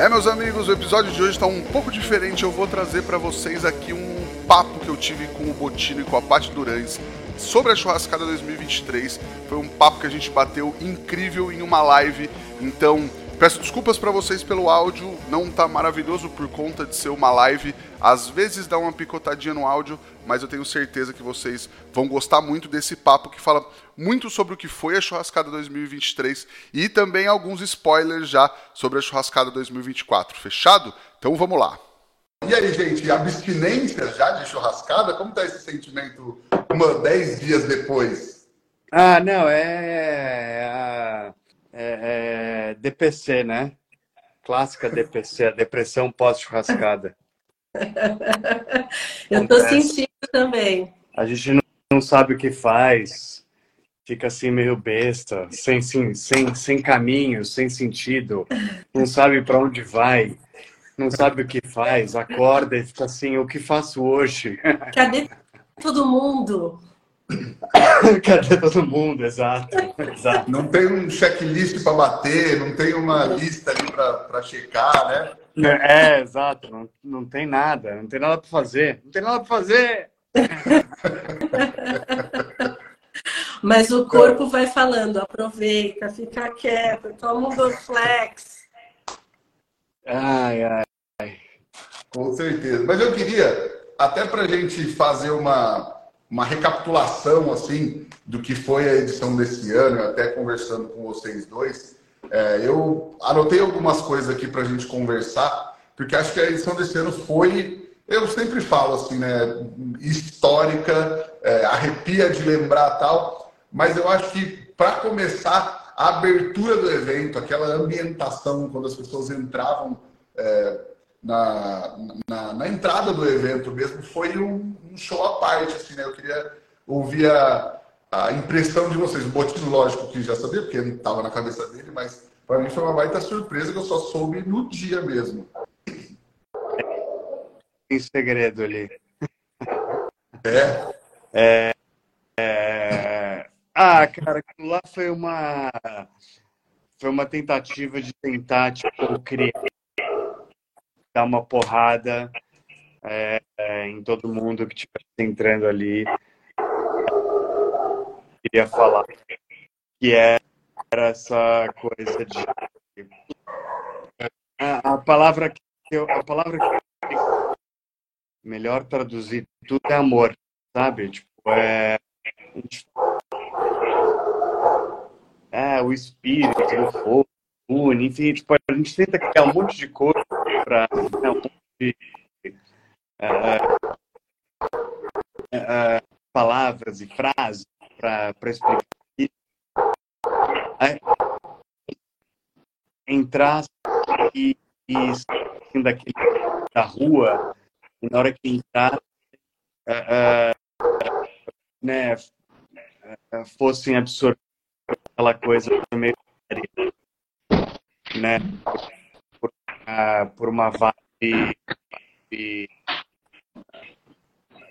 É, meus amigos, o episódio de hoje está um pouco diferente. Eu vou trazer para vocês aqui um papo que eu tive com o Botino e com a Paty Durães sobre a churrascada 2023. Foi um papo que a gente bateu incrível em uma live. Então, Peço desculpas para vocês pelo áudio, não tá maravilhoso por conta de ser uma live. Às vezes dá uma picotadinha no áudio, mas eu tenho certeza que vocês vão gostar muito desse papo que fala muito sobre o que foi a churrascada 2023 e também alguns spoilers já sobre a churrascada 2024. Fechado? Então vamos lá. E aí, gente, abstinência já de churrascada? Como tá esse sentimento uma, dez dias depois? Ah, não, é é, é, DPC, né? Clássica DPC, a depressão pós-churrascada. Eu tô sentindo também. A gente não, não, sabe o que faz, fica assim meio besta, sem, sem, sem, sem caminho, sem sentido, não sabe para onde vai, não sabe o que faz, acorda e fica assim: o que faço hoje? Cadê todo mundo? Cadê todo mundo? Exato, exato. Não tem um checklist para bater, não tem uma lista ali para checar, né? É, é, exato. Não, não tem nada, não tem nada para fazer. Não tem nada para fazer. Mas o corpo vai falando, aproveita, fica quieto, toma um Dorflex. Ai, ai, ai. Com certeza. Mas eu queria, até para a gente fazer uma, uma recapitulação assim do que foi a edição desse ano, até conversando com vocês dois. É, eu anotei algumas coisas aqui para a gente conversar, porque acho que a edição desse ano foi, eu sempre falo assim, né, histórica, é, arrepia de lembrar tal, mas eu acho que para começar a abertura do evento, aquela ambientação quando as pessoas entravam é, na, na, na, entrada do evento mesmo, foi um, um, show à parte, assim, né? Eu queria ouvir a, a impressão de vocês. O Botino, lógico, que já sabia, porque estava na cabeça dele, mas para mim foi uma baita surpresa que eu só soube no dia mesmo. Tem segredo ali. É? É, é... Ah, cara, aquilo lá foi uma foi uma tentativa de tentar tipo, criar dar uma porrada é, é, em todo mundo que estivesse entrando ali. Queria falar que era essa coisa de a, palavra que eu, a palavra que eu, melhor traduzir tudo é amor, sabe? Tipo, é é o espírito do fogo, une, enfim, tipo, a gente tenta criar um monte de coisa para uh, uh, palavras e frases para explicar isso. entrar e, e assim, daquele, da rua, e na hora que entrar, uh, né, fossem absorver aquela coisa meio né, por, uh, por uma vibe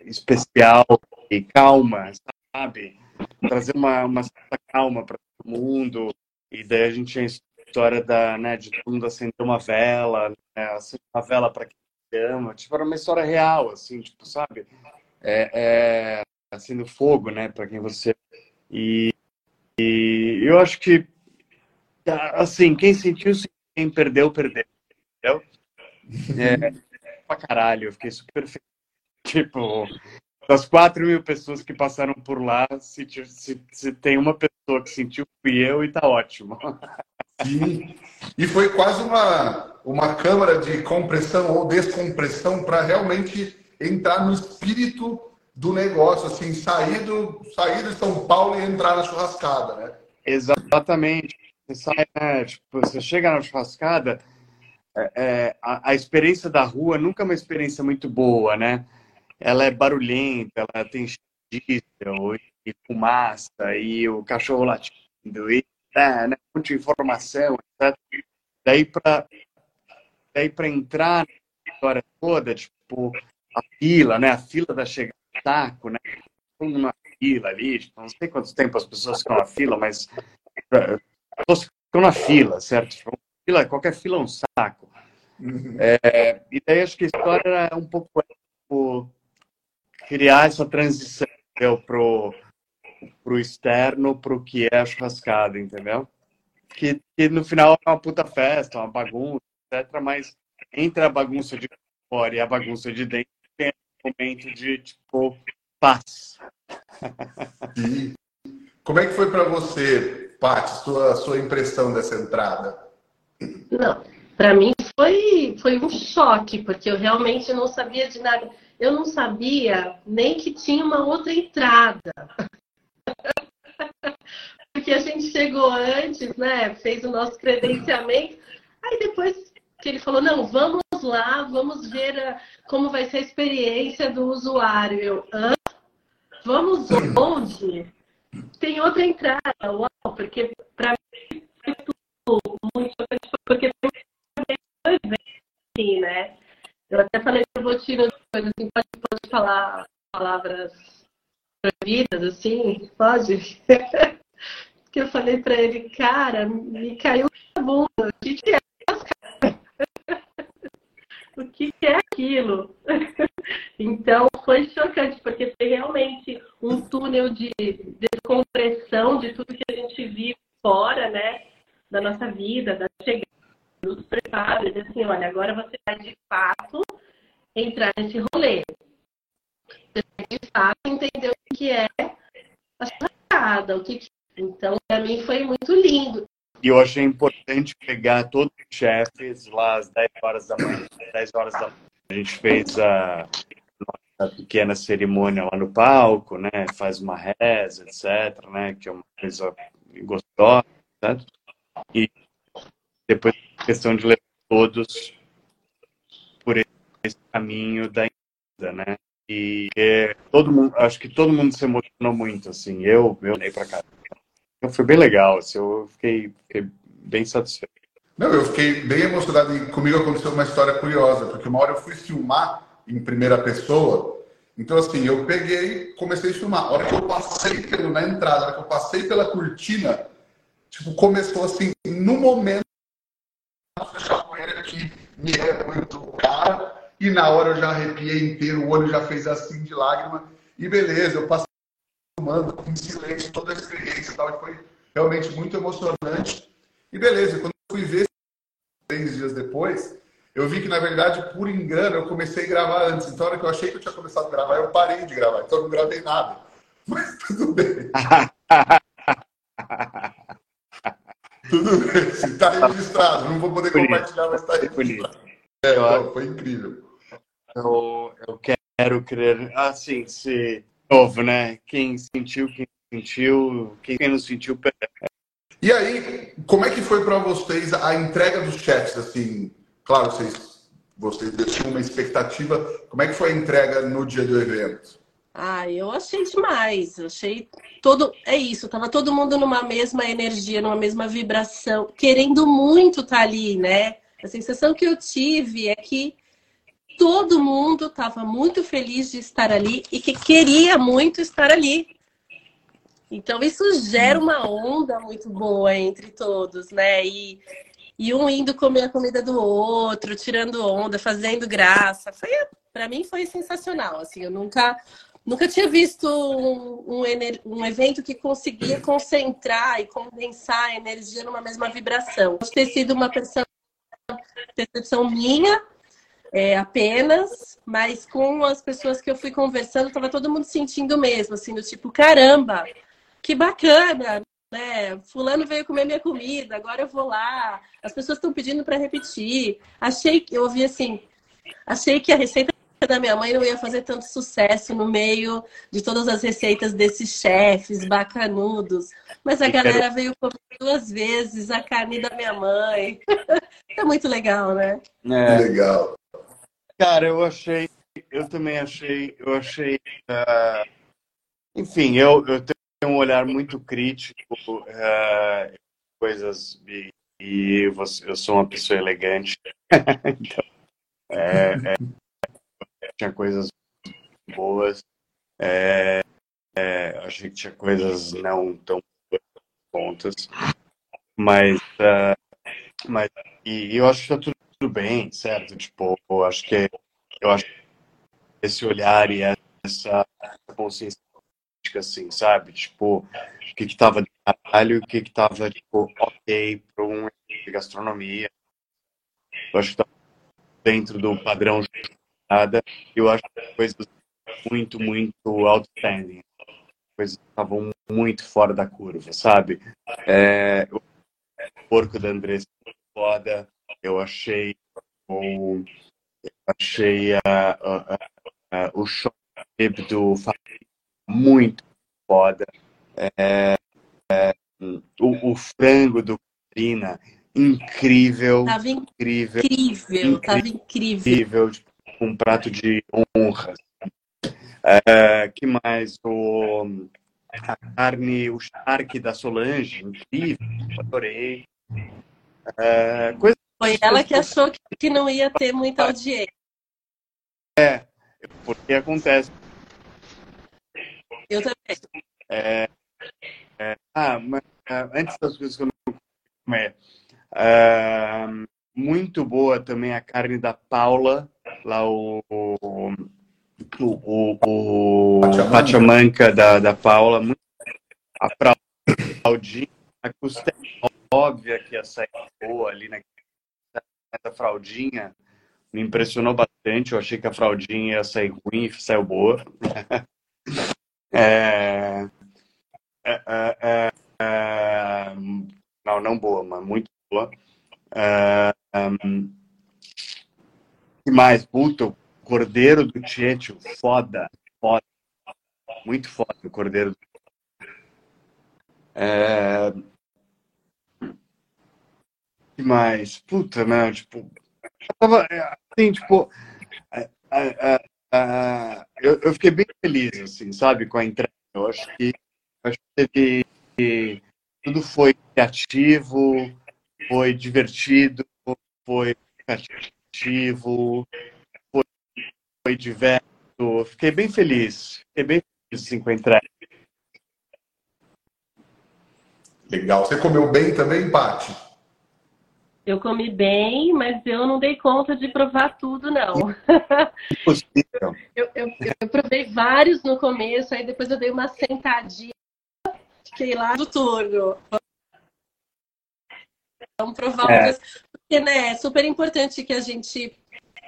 especial e calma, sabe? Trazer uma, uma certa calma para todo mundo. E daí a gente tinha a história da, né, de todo mundo acender uma vela, né, acender uma vela para quem ama. Tipo, era uma história real, assim, tipo, sabe? É, é, fogo, né, para quem você. E, e eu acho que, assim, quem sentiu, quem perdeu, perdeu. É, pra caralho, eu fiquei super feliz. Tipo, das 4 mil pessoas que passaram por lá, se, se, se tem uma pessoa que sentiu, fui eu e tá ótimo. Sim. E foi quase uma, uma câmara de compressão ou descompressão para realmente entrar no espírito do negócio, assim, sair, do, sair de São Paulo e entrar na churrascada, né? Exatamente. Você sai, né, tipo, você chega na churrascada, é, é, a, a, experiência da rua nunca é uma experiência muito boa, né? Ela é barulhenta, ela tem diesel e fumaça e o cachorro latindo e é, né, muita informação, etc. Daí para daí para entrar na história toda, tipo a fila, né? A fila da chegada taco, né? Todo na fila ali, tipo, não sei quanto tempo as pessoas ficam na fila, mas as pessoas ficam na fila, certo? Tipo, fila, qualquer fila é um saco. Uhum. É, e daí acho que a história é um pouco tipo, criar essa transição pro, pro externo, pro que é a churrascada, entendeu? Que, que no final é uma puta festa, uma bagunça, etc. Mas entre a bagunça de fora e a bagunça de dentro tem um momento de, tipo, paz. E como é que foi para você, Paty, sua, sua impressão dessa entrada? Não, para mim foi, foi um choque, porque eu realmente não sabia de nada. Eu não sabia nem que tinha uma outra entrada. porque a gente chegou antes, né? Fez o nosso credenciamento. Aí depois que ele falou, não, vamos lá, vamos ver a, como vai ser a experiência do usuário. Eu, Hã? Vamos onde? Tem outra entrada, uau, porque para mim foi tudo muito porque assim, né? Eu até falei que eu vou tirar coisas assim, pode, pode falar palavras proibidas, assim, pode? que eu falei para ele, cara, me caiu a bunda, o que, que é? o que, que é aquilo? então foi chocante, porque foi realmente um túnel de descompressão de tudo que a gente vive fora, né? Da nossa vida, da chegada dos preparos, assim, olha, agora você vai de fato entrar nesse rolê. Você vai de fato entender o que é a chegada, o que, que... Então, para mim foi muito lindo. E eu achei importante pegar todos os chefes lá às 10 horas da manhã. 10 horas da manhã. A gente fez a, a pequena cerimônia lá no palco, né? Faz uma reza, etc, né? Que é uma coisa gostosa, certo? E depois questão de levar todos por esse caminho da vida, né? E é, todo mundo, acho que todo mundo se emocionou muito, assim. Eu, eu olhei para cá foi bem legal, assim, eu fiquei, fiquei bem satisfeito. Não, eu fiquei bem emocionado e comigo aconteceu uma história curiosa, porque uma hora eu fui filmar em primeira pessoa, então assim, eu peguei, comecei a filmar. A hora que eu passei pelo, na entrada, a hora que eu passei pela cortina, tipo, começou assim, no momento, essa poeira aqui me é muito cara, e na hora eu já arrepiei inteiro, o olho já fez assim de lágrima, e beleza, eu passei filmando em silêncio toda a experiência e tal, e foi realmente muito emocionante. E beleza, quando eu fui ver três dias depois, eu vi que, na verdade, por engano, eu comecei a gravar antes. Então, na hora que eu achei que eu tinha começado a gravar, eu parei de gravar. Então, eu não gravei nada. Mas tudo bem. tudo bem. Está registrado. Não vou poder compartilhar, mas está registrado. É, foi incrível. Eu, eu quero crer. Assim, se novo, né? Quem sentiu, quem sentiu, quem não sentiu. E aí, como é que foi para vocês a entrega dos chefs? Assim, claro, vocês, vocês tinham uma expectativa. Como é que foi a entrega no dia do evento? Ah, eu achei demais. Achei todo. É isso, tava todo mundo numa mesma energia, numa mesma vibração, querendo muito estar tá ali, né? A sensação que eu tive é que todo mundo estava muito feliz de estar ali e que queria muito estar ali. Então isso gera uma onda muito boa entre todos, né? E, e um indo comer a comida do outro, tirando onda, fazendo graça. Foi para mim foi sensacional. Assim, eu nunca nunca tinha visto um, um, um, evento que conseguia concentrar e condensar a energia numa mesma vibração. Pode ter sido uma percepção, minha, é, apenas, mas com as pessoas que eu fui conversando, estava todo mundo sentindo mesmo, assim, do tipo, caramba, que bacana, né? Fulano veio comer minha comida, agora eu vou lá. As pessoas estão pedindo para repetir. Achei, eu ouvi assim, achei que a receita da minha mãe não ia fazer tanto sucesso no meio de todas as receitas desses chefes bacanudos. Mas a galera veio comer duas vezes a carne da minha mãe. é muito legal, né? É. Legal. Cara, eu achei, eu também achei, eu achei, uh, enfim, eu, eu tenho um olhar muito crítico, uh, coisas e, e você, eu sou uma pessoa elegante, então, é, é, tinha coisas boas, é, é, achei que tinha coisas não tão pontas, mas, uh, mas e, eu acho que tá tudo, tudo bem, certo? Tipo, eu acho que eu acho que esse olhar e essa, consciência assim, sabe? Tipo, o que que tava de caralho e o que que tava, tipo, ok para um de gastronomia. Eu acho que tá dentro do padrão nada. Eu acho que coisas muito, muito outstanding. Coisas que estavam muito fora da curva, sabe? É, o porco da Andressa foda. Eu achei o, eu achei a, a, a, o show do muito foda. É, é, o, o, frango do Catarina, incrível. Tava incrível. Incrível, tava incrível. incrível tipo, um prato de honra. É, que mais? O, a carne, o charque da Solange, incrível, adorei. É, coisa... Foi ela que achou que não ia ter muita audiência. É, porque acontece. Eu também. É, é, ah, mas é, antes das coisas que eu não comer. É, muito boa também a carne da Paula, lá o, o, o, o Pachamanca da, da Paula. Muito, a fraldinha, a costela óbvia que ia sair boa ali nessa fraldinha. Me impressionou bastante. Eu achei que a fraldinha ia sair ruim e saiu boa. É, é, é, é, não, não boa, mas muito boa. É, um, que mais? Puta, o Cordeiro do Tieto, foda, foda. Muito foda o Cordeiro do é... que mais? Puta, né? Tipo, tava, assim, tipo, eu, eu, fiquei bem feliz, assim, sabe, com a entrega. Eu acho que, acho que teve, tudo foi criativo, foi divertido, foi criativo, foi, foi diverso. Fiquei bem feliz, fiquei bem feliz assim, com a entrega. Legal. Você comeu bem também, Paty? Eu comi bem, mas eu não dei conta de provar tudo, não. Impossível. eu, eu, eu, provei vários no começo, aí depois eu dei uma sentadinha, fiquei lá do turno. Vamos provar é. Porque, né, é super importante que a gente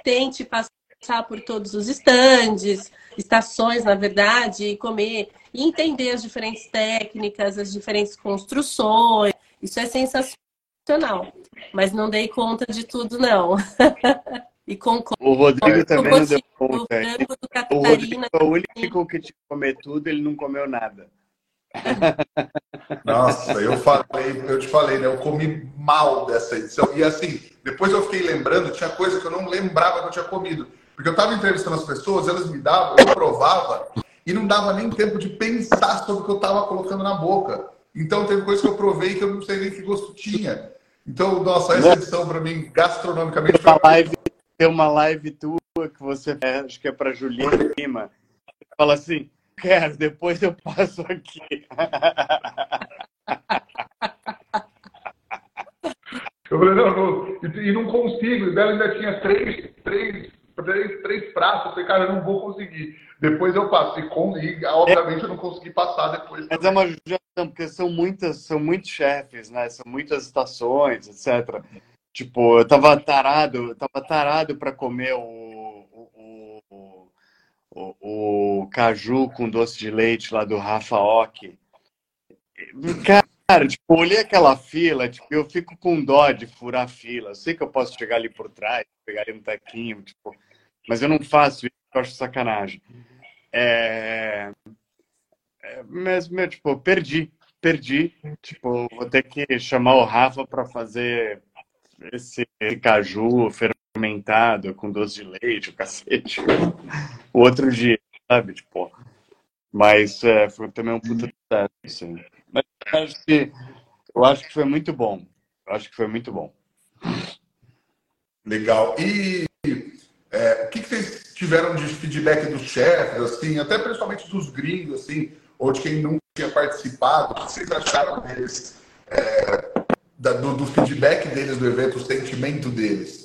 tente passar por todos os estandes, estações, na verdade, e comer, e entender as diferentes técnicas, as diferentes construções. Isso é sensacional. Mas não dei conta de tudo, não. e com O Rodrigo também não deu conta. O, Rodrigo o único que tinha que comer tudo, ele não comeu nada. Nossa, eu falei, eu te falei, né? Eu comi mal dessa edição. E assim, depois eu fiquei lembrando, tinha coisa que eu não lembrava que eu tinha comido. Porque eu estava entrevistando as pessoas, elas me davam, eu provava, e não dava nem tempo de pensar sobre o que eu estava colocando na boca. Então teve coisa que eu provei que eu não sei nem que gosto tinha. Então, nossa, essa edição para mim, gastronomicamente. Tem uma, live, tem uma live tua que você fez, acho que é para Juliana Lima. Fala assim, quero, depois eu passo aqui. Eu falei, não, não, e, não consigo. E dela ainda tinha três, três, três, três pratos. Eu falei, cara, eu não vou conseguir. Depois eu passo. E, com, e obviamente, eu não consegui passar depois. Mas também. é uma judiação, porque são muitas, são muitos chefes, né? São muitas estações, etc. Tipo, eu tava tarado, eu tava tarado para comer o, o, o, o, caju com doce de leite lá do Rafa Ock. Cara, tipo, olhei aquela fila, tipo, eu fico com dó de furar a fila. Eu sei que eu posso chegar ali por trás, pegar ali um taquinho, tipo, mas eu não faço isso, eu acho sacanagem. É... é mas, meu, tipo, perdi. Perdi. Tipo, vou ter que chamar o Rafa para fazer esse caju fermentado com doce de leite, o cacete. O outro dia, sabe? Tipo, mas é, foi também um puta sucesso, assim. Mas eu acho, que, eu acho que foi muito bom. Eu acho que foi muito bom. Legal. E é, o que, que, vocês tiveram de feedback dos chefes, assim, até principalmente dos gringos, assim, ou de quem nunca tinha participado? O que vocês acharam deles, é, da, do, do feedback deles do evento, o sentimento deles?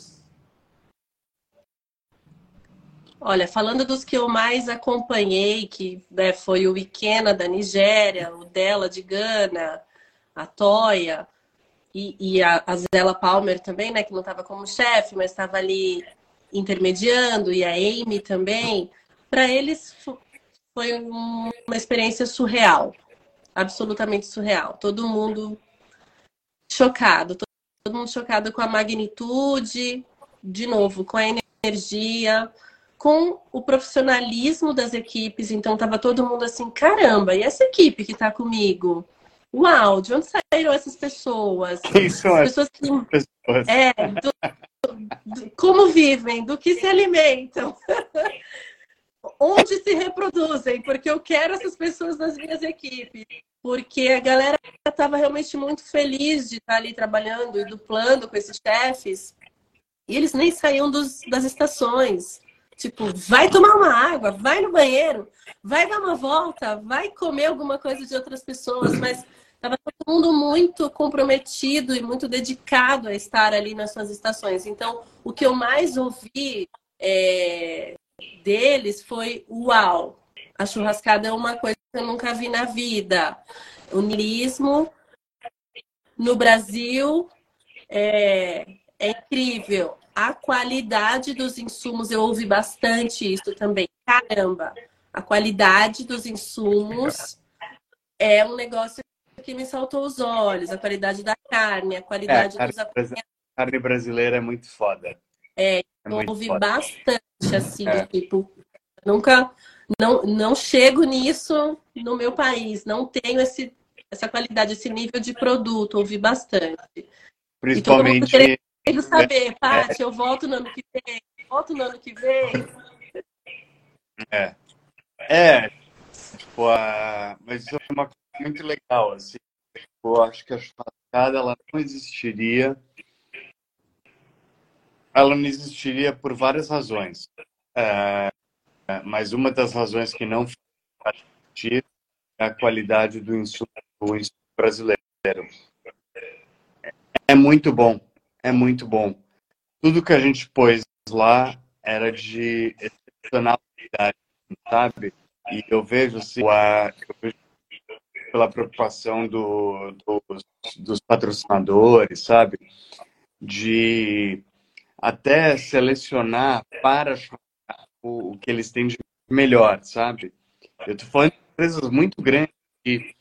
Olha, falando dos que eu mais acompanhei, que né, foi o Ikena da Nigéria, o Dela de Gana, a Toya e, e a, a Zella Palmer também, né, que não estava como chefe, mas estava ali intermediando, e a Amy também. Para eles foi uma experiência surreal, absolutamente surreal. Todo mundo chocado, todo mundo chocado com a magnitude, de novo, com a energia com o profissionalismo das equipes. Então, estava todo mundo assim: caramba, e essa equipe que está comigo? Uau, de onde saíram essas pessoas? Quem são pessoas que. Pessoas? É, do, do, como vivem, do que se alimentam. onde se reproduzem, porque eu quero essas pessoas nas minhas equipes. Porque a galera estava realmente muito feliz de estar ali trabalhando e duplando com esses chefes. E eles nem saíam dos, das estações. Tipo, vai tomar uma água, vai no banheiro, vai dar uma volta, vai comer alguma coisa de outras pessoas, mas estava todo mundo muito comprometido e muito dedicado a estar ali nas suas estações. Então, o que eu mais ouvi é, deles foi: uau, a churrascada é uma coisa que eu nunca vi na vida. O nirismo no Brasil é, é incrível a qualidade dos insumos, eu ouvi bastante isso também. Caramba, a qualidade dos insumos é um negócio que me saltou os olhos. A qualidade da carne, a qualidade é, dos A carne brasileira é muito foda. É, é eu ouvi foda. bastante, assim, é. tipo, nunca, não, não chego nisso no meu país, não tenho esse, essa qualidade, esse nível de produto, ouvi bastante. Principalmente quero saber, é. Paty, eu volto no ano que vem, volto no ano que vem. É. É, tipo, a... mas isso é uma coisa muito legal, assim. Eu acho que a churrascada, ela não existiria ela não existiria por várias razões. É, mas uma das razões que não faz sentido é a qualidade do insumo, do insumo brasileiro. É muito bom é muito bom. Tudo que a gente pôs lá era de excepcional qualidade, sabe? E eu vejo, assim, a, pela preocupação do, dos, patrocinadores, sabe? De até selecionar para o, o que eles têm de melhor, sabe? Eu estou falando de empresas muito grandes que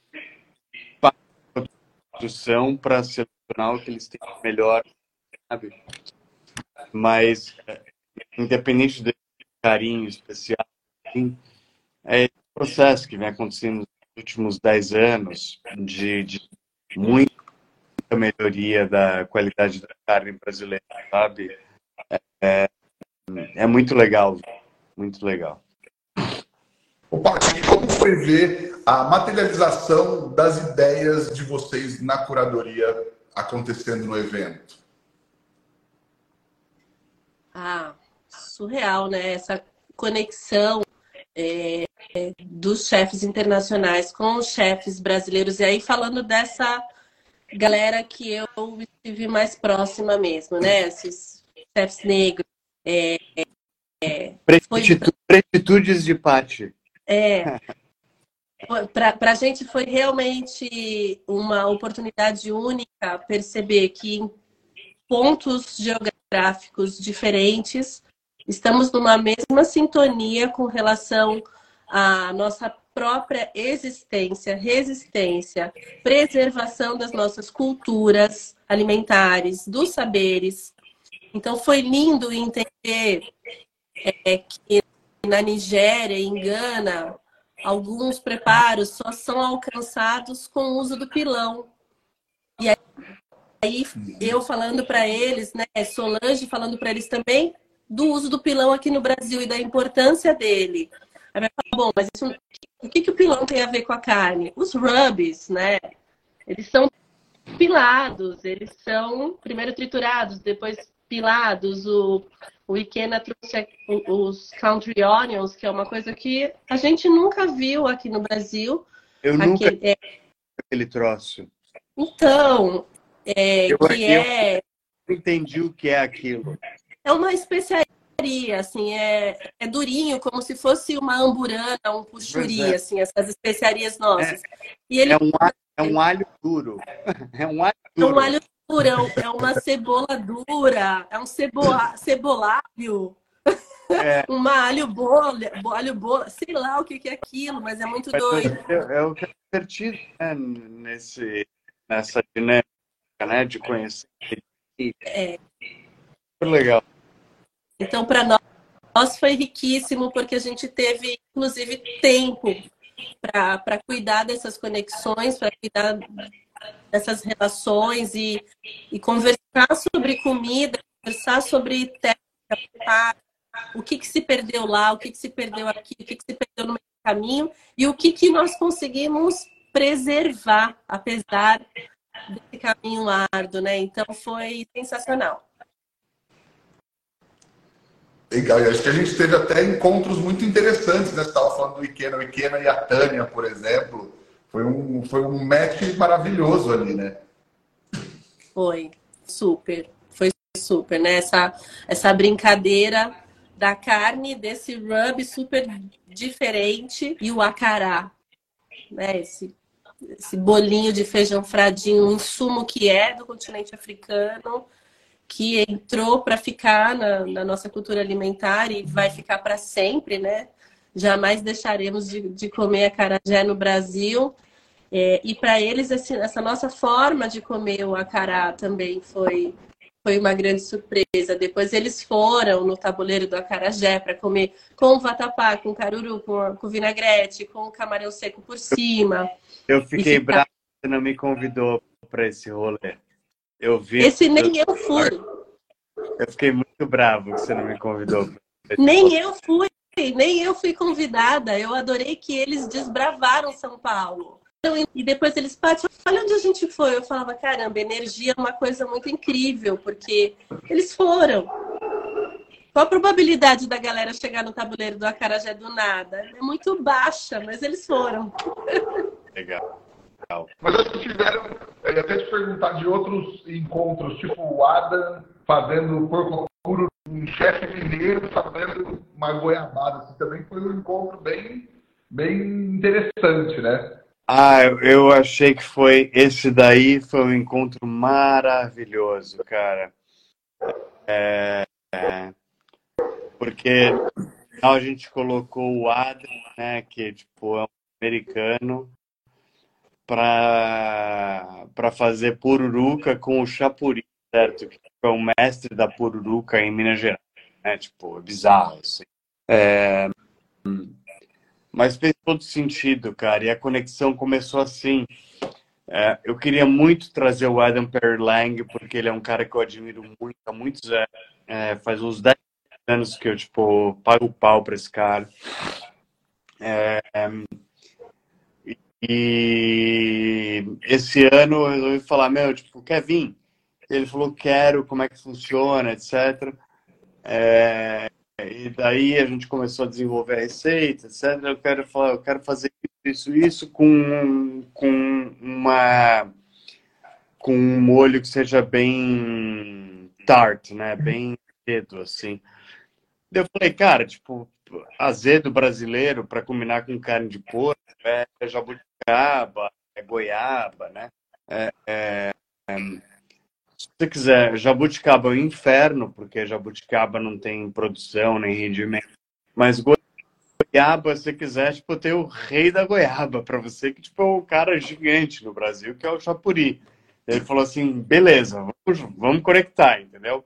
produção para selecionar o que eles têm de melhor sabe? Mas, é, independente desse carinho especial, assim, é esse processo que vem acontecendo nos últimos 10 anos de, de muita melhoria da qualidade da carne brasileira, sabe? É, é, é muito legal, muito legal. E como foi ver a materialização das ideias de vocês na curadoria acontecendo no evento? Ah, surreal, né? Essa conexão é, dos chefes internacionais com os chefes brasileiros. E aí, falando dessa galera que eu estive mais próxima mesmo, né? Esses chefes negros. É, é, Pretitudes de Pati. É. Para a gente foi realmente uma oportunidade única perceber que em pontos geográficos gráficos diferentes, estamos numa mesma sintonia com relação à nossa própria existência, resistência, preservação das nossas culturas alimentares, dos saberes. Então foi lindo entender é, que na Nigéria, em Gana, alguns preparos só são alcançados com o uso do pilão. E aí aí eu falando para eles, né, Solange falando para eles também do uso do pilão aqui no Brasil e da importância dele. Aí vai falar, bom, mas isso, o que, que o pilão tem a ver com a carne? Os rubs, né? Eles são pilados, eles são primeiro triturados, depois pilados. O, o Ikena trouxe os country onions, que é uma coisa que a gente nunca viu aqui no Brasil. Eu Aquele, nunca é, aquele troço. então, é, Eu- que eu- é entendi o que é aquilo. É uma especiaria, assim, é, é durinho, como se fosse uma amburana, um puxuri, é. assim, essas especiarias nossas. E ele É um, alho- é um alho duro. É um alho é duro. um alho durão, é uma cebola dura, é um cebola, cebolário, É. uma alho bolha, alho bolha, sei lá o que que é aquilo, mas é muito Mas doido. É, é o que é divertido né, nesse, nessa dinâmica, né? De conhecer. É. Super legal. Então, para nós, nós foi riquíssimo, porque a gente teve, inclusive, tempo para cuidar dessas conexões, para cuidar dessas relações e, e conversar sobre comida, conversar sobre técnica, o que, que se perdeu lá, o que, que se perdeu aqui, o que, que se perdeu no meio do caminho e o que, que nós conseguimos preservar, apesar desse caminho árduo, né? Então, foi sensacional. Legal, e acho que a gente teve até encontros muito interessantes, né? Você estava falando do Ikena, o Ikena e a Tânia, por exemplo. Foi um, foi um match maravilhoso ali, né? Foi super, foi super, né? Essa, essa brincadeira da carne, desse rub super diferente e o acará, né? Esse, esse bolinho de feijão fradinho, um insumo que é do continente africano, que entrou para ficar na, na nossa cultura alimentar e vai ficar para sempre, né? Jamais deixaremos de, de comer acarajé no Brasil. É, e para eles, esse, essa nossa forma de comer o acará também foi, foi uma grande surpresa. Depois eles foram no tabuleiro do acarajé para comer com vatapá, com caruru, com, com vinagrete, com camarão seco por cima. Eu fiquei ficar- bravo que você não me convidou para esse rolê. Eu vi. Esse nem eu fui, Eu fiquei muito bravo que você não me convidou. nem eu fui, nem eu fui convidada. Eu adorei que eles desbravaram São Paulo. E depois eles, Paty, olha onde a gente foi. Eu falava, caramba, energia é uma coisa muito incrível, porque eles foram. Qual a probabilidade da galera chegar no tabuleiro do Acarajé do nada? É muito baixa, mas eles foram. Legal. Mas acho que tiveram, eu ia até te perguntar de outros encontros, tipo o Adam fazendo porco puro, um chefe mineiro fazendo uma goiabada. Assim, também foi um encontro bem, bem interessante, né? Ah, eu- achei que foi. Esse daí foi um encontro maravilhoso, cara. É, é, porque no final a gente colocou o Adam, né, que tipo, é um americano, para para fazer pururuca com o Chapuri, certo? Que é o mestre da pururuca em Minas Gerais, né? Tipo, é bizarro, assim. É, mas fez todo sentido, cara. E a conexão começou assim. É, eu queria muito trazer o Adam Perry Lang, porque ele é um cara que eu admiro muito há muitos anos. É, faz uns 10 anos que eu, tipo, pago o pau pra esse cara. É, e esse ano eu resolvi falar, meu, tipo, quer vir? Ele falou, quero, como é que funciona, etc. É, e daí a gente começou a desenvolver a receita, etc. Eu quero falar, eu quero fazer isso, isso com, com uma com um molho que seja bem tart, né? Bem azedo, assim. Eu falei, cara, tipo, azedo brasileiro para combinar com carne de porco é jabuticaba, é goiaba, né? É, é, é, se você quiser, jabuticaba é o inferno, porque jabuticaba não tem produção nem rendimento. Mas goiaba, se quiser, tipo, tem o rei da goiaba para você, que tipo, é um cara gigante no Brasil, que é o Chapuri. Ele falou assim, beleza, vamos, vamos conectar, entendeu?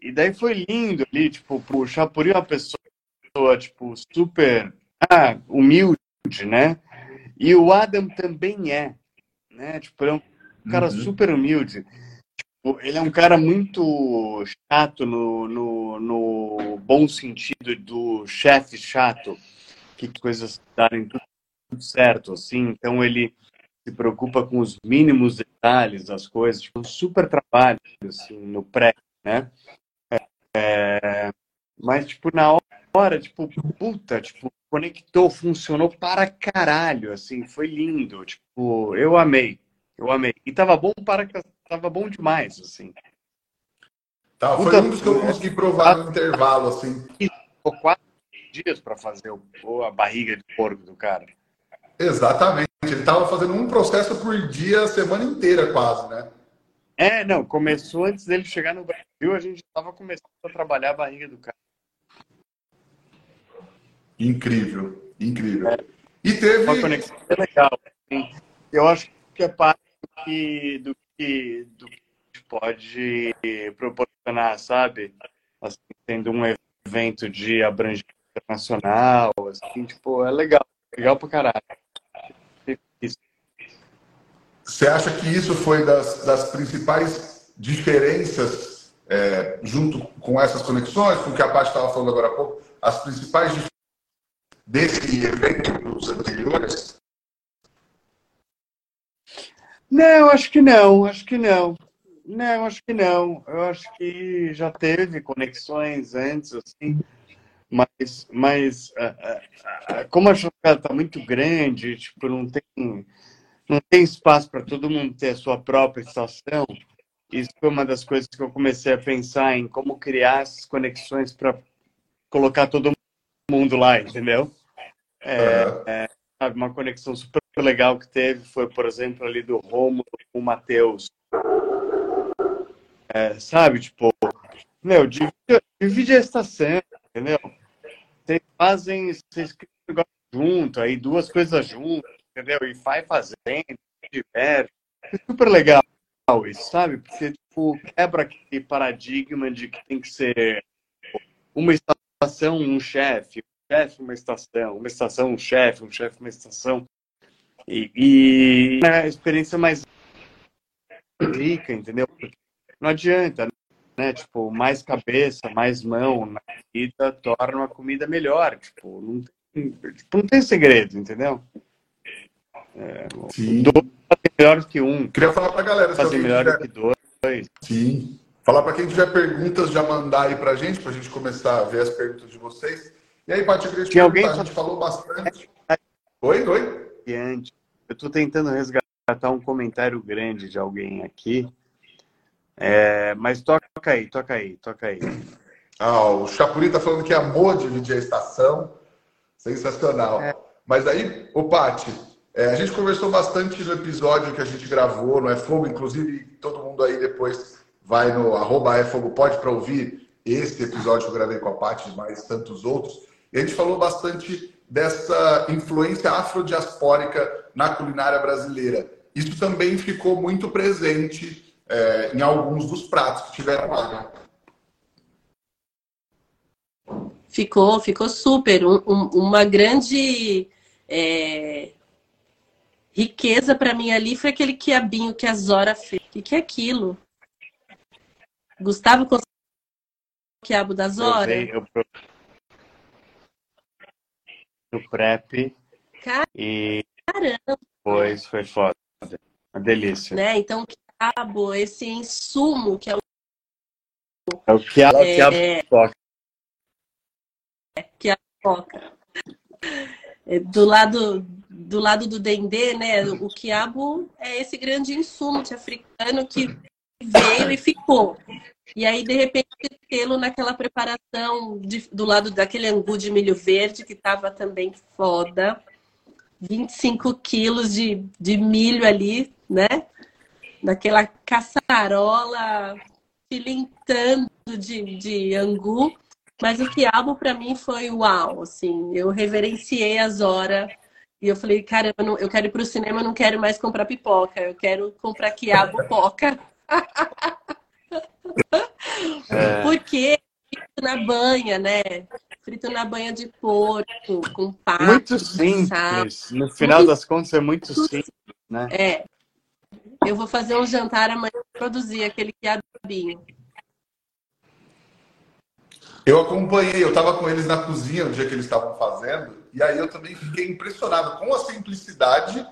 E daí foi lindo ali, tipo, o Chapuri é uma pessoa, tipo, super ah, humilde, né? E o Adam também é, né? Tipo, ele é um cara Uhum. super humilde. ele é um cara muito chato no, no, no bom sentido do chefe chato, que coisas darem tudo certo, assim. Então ele se preocupa com os mínimos detalhes das coisas, tipo, um super trabalho assim, no pré, né? É, mas tipo na hora, tipo, puta, tipo, conectou, funcionou para caralho, assim, foi lindo, tipo, eu amei, eu amei. E tava bom para tava bom demais, assim. Tá, foi Puta, um dos que eu consegui provar no intervalo, assim. Ficou quatro dias para fazer o, a barriga de porco do cara. Exatamente. Ele estava fazendo um processo por dia a semana inteira, quase, né? É, não, começou antes dele chegar no Brasil, a gente estava começando a trabalhar a barriga do cara. Incrível, incrível. É. E teve. Uma conexão legal. Assim. Eu acho que é parte do que, do que, do que pode proporcionar, sabe? Assim, tendo um evento de abrangência internacional, assim, tipo, é legal, legal pra caralho. Você acha que isso foi das, das principais diferenças, é, junto com essas conexões, com o que a Paty estava falando agora há pouco, as principais diferenças desse evento dos anteriores? Não, acho que não, acho que não. Não, acho que não. Eu acho que já teve conexões antes, assim, mas, mas como a jogada está muito grande, tipo, não tem, não tem espaço para todo mundo ter a sua própria estação, isso foi uma das coisas que eu comecei a pensar em como criar essas conexões para colocar todo mundo lá, entendeu? É, é, uma conexão super legal que teve foi, por exemplo, ali do Romulo com o Matheus. É, sabe, tipo, meu, divide, divide a estação, entendeu? Vocês fazem, vocês criam um negócio junto, aí duas coisas juntas, entendeu? E vai fazendo, diverte. É super legal isso, sabe? Porque, tipo, quebra aquele paradigma de que tem que ser uma estação, um chefe, um chefe, uma estação, uma estação, um chefe, um chefe, uma estação. E, e é a experiência mais rica, entendeu? Porque não adianta, né? Tipo, mais cabeça, mais mão na comida torna a comida melhor. Tipo, não tem, tipo, não tem segredo, entendeu? É, Sim. Dois fazem melhor que um. Queria falar pra galera. Fazer melhor tiver... que dois. Sim. Falar para quem tiver perguntas, já mandar aí pra gente, pra gente começar a ver as perguntas de vocês. E aí, Paty, eu queria te Tinha alguém... a gente falou bastante. Oi, oi. Eu estou tentando resgatar um comentário grande de alguém aqui. É, mas toca aí, toca aí, toca aí. Ah, o Chapuri está falando que amou dividir a estação. Sensacional. É. Mas aí, o Pati, é, a gente conversou bastante no episódio que a gente gravou no É Fogo, inclusive todo mundo aí depois vai no arroba é Fogo Pode para ouvir esse episódio que eu gravei com a Pati, mais tantos outros. E a gente falou bastante dessa influência afrodiaspórica na culinária brasileira. Isso também ficou muito presente é, em alguns dos pratos que tiveram lá. Ficou, ficou super. Um, um, uma grande é, riqueza para mim ali foi aquele quiabinho que a Zora fez. O que, que é aquilo? Gustavo o quiabo da Zora? Eu, eu, no prep. Caramba. E depois foi foda. Uma delícia. Né? Então, quiabo, esse insumo que é o. É o quiabo, é, quiabo é, coca. É, quiabo coca. É, do lado do lado do dendê, né? O quiabo é esse grande insumo africano que veio e ficou. E aí, de repente, tê-lo naquela preparação de, do lado daquele angu de milho verde, que estava também foda. 25 quilos de, de milho ali, né? naquela caçarola filintando de, de angu. Mas o quiabo para mim foi uau, assim, eu reverenciei as horas e eu falei, cara, eu, não, eu quero ir pro cinema, eu não quero mais comprar pipoca, eu quero comprar quiabo poca. é. Porque frito na banha, né? Frito na banha de porco, com pato. Muito simples. No final muito das contas é muito simples, né? É. Eu vou fazer um jantar amanhã produzir aquele quiabinho. Eu acompanhei, eu estava com eles na cozinha no dia que eles estavam fazendo, e aí eu também fiquei impressionado com a simplicidade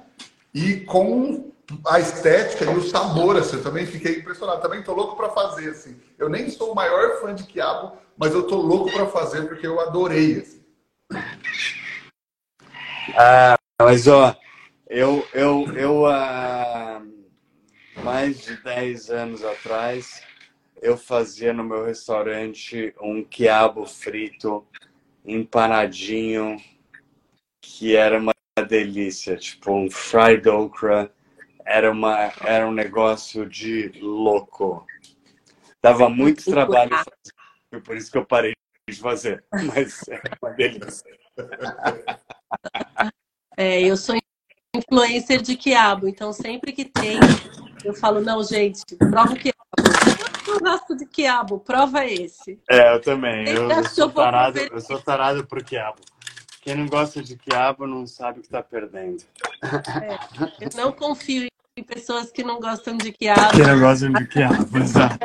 e com a estética e o sabor, assim, eu também fiquei impressionado. Também tô louco para fazer, assim. Eu nem sou o maior fã de quiabo, mas eu tô louco para fazer porque eu adorei, assim. Ah, mas ó, eu, eu, eu há mais de 10 anos atrás, eu fazia no meu restaurante um quiabo frito empanadinho, que era uma delícia, tipo um fried okra era, uma, era um negócio de louco. Dava muito trabalho fazer, por isso que eu parei de fazer, mas é uma delícia. É, eu sou influencer de quiabo, então sempre que tem, eu falo, não, gente, prova o quiabo. Eu gosto de quiabo, prova esse. É, eu também. Eu, eu, sou tarado, eu sou tarado por quiabo. Quem não gosta de quiabo não sabe o que está perdendo. É, eu não confio em pessoas que não gostam de quiabo. Que não gostam de quiabo, exato.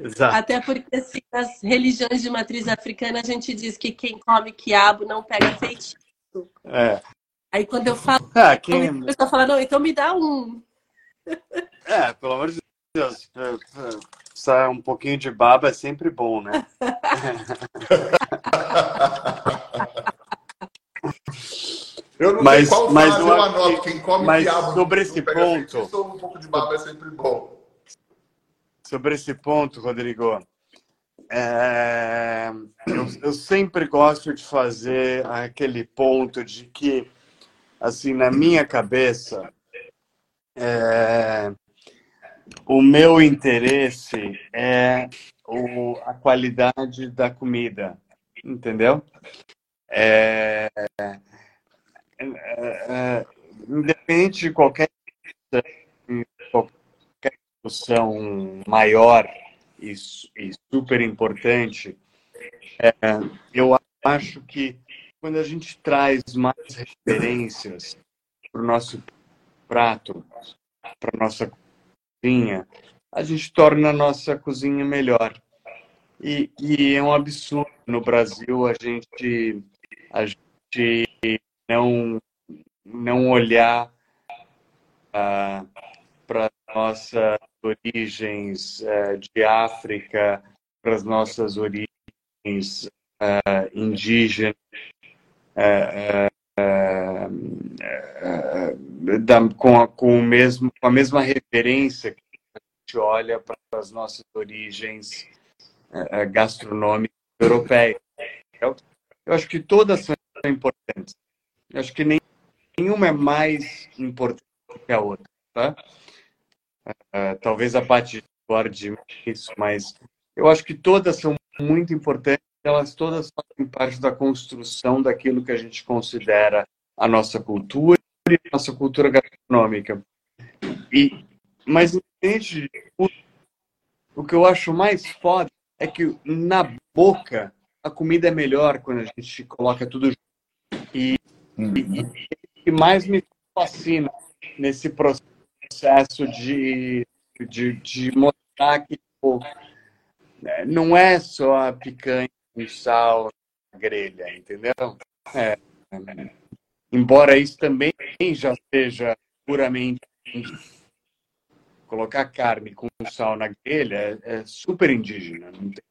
exato. Até porque assim, nas religiões de matriz africana a gente diz que quem come quiabo não pega feitiço. É. Aí quando eu falo, ah, quem... a pessoa fala, não, então me dá um. É, pelo amor de Deus. Sai um pouquinho de baba é sempre bom, né? Eu não mas, sei qual mas frase eu anoto. Quem come mas quiabo sobre esse ponto, um pouco de baba é sempre bom. Sobre esse ponto, Rodrigo, é, eu, eu, sempre gosto de fazer aquele ponto de que, assim, na minha cabeça, é, o meu interesse é o, a qualidade da comida, entendeu? É, é, é, independente de qualquer, qualquer discussão maior e, e super importante, é, eu acho que quando a gente traz mais referências para o nosso prato, para nossa cozinha, a gente torna a nossa cozinha melhor. E, e é um absurdo no Brasil a gente, a gente não, não olhar uh, para nossas origens uh, de África, para as nossas origens uh, indígenas, da, com, a, com, o mesmo, com a mesma referência que a gente olha para as nossas origens gastronômicas europeias. Eu, eu acho que todas são importantes. Eu acho que nem, nenhuma é mais importante que a outra, tá? Uh, talvez a parte discorde isso, mas eu acho que todas são muito importantes, elas todas fazem parte da construção daquilo que a gente considera a nossa cultura nossa cultura gastronômica. E, mas, entende, o, o que eu acho mais foda é que na boca a comida é melhor quando a gente coloca tudo junto. E e, o que mais me fascina nesse processo de, de, de mostrar que né, não é só a picanha com sal na grelha, entendeu? É, é, embora isso também já seja puramente colocar carne com sal na grelha é, super indígena, não tem,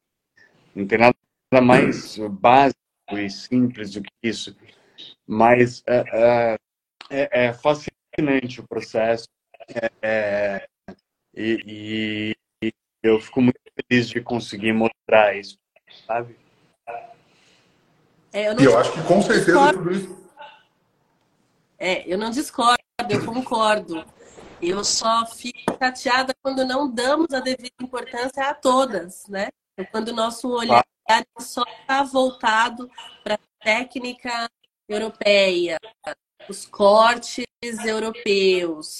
não tem nada mais básico e simples do que isso. Mas é, é, é, é fascinante o processo é, é, e, e, eu fico muito feliz de conseguir mostrar isso, sabe? É, eu, eu acho que com certeza tudo isso. É, eu não discordo, eu concordo. Eu só fico chateada quando não damos a devida importância a todas, né? Quando o nosso olhar só está voltado para técnica europeia, os cortes europeus,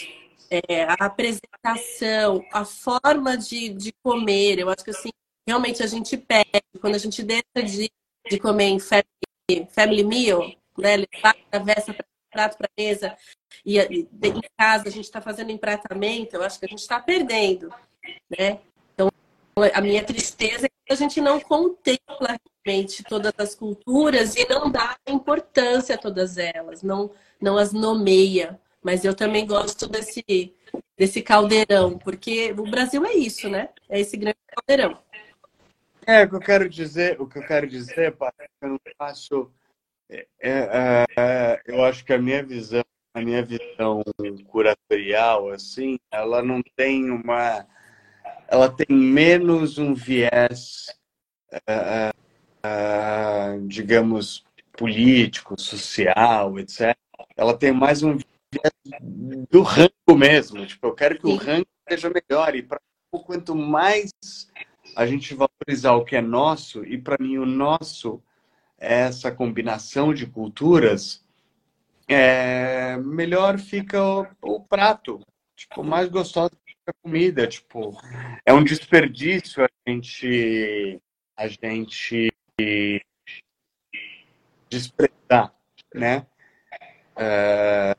é, a apresentação, a forma de, de comer. Eu acho que assim, realmente a gente pede, quando a gente deixa de, de comer em family, family meal, né, levar a travessa para prato para mesa e, e em casa a gente está fazendo empratamento, eu acho que a gente está perdendo, né? Então, a minha tristeza é que a gente não contempla realmente todas as culturas e não dá importância a todas elas, não, não as nomeia. Mas eu também gosto desse, desse caldeirão, porque o Brasil é isso, né? É esse grande caldeirão. É, o que eu quero dizer, o que eu quero dizer, pai, eu não faço. É, é, é, eu acho que a minha visão, a minha visão curatorial, assim, ela não tem uma, ela tem menos um viés, é, é, digamos, político, social, etc. Ela tem mais um viés do rango mesmo. Tipo, eu quero que o rango seja melhor e para quanto mais a gente valorizar o que é nosso, e para mim o nosso essa combinação de culturas, é, melhor fica o, o, prato, tipo, mais gostosa fica a comida, tipo, é um desperdício a gente a gente desprezar, né? É,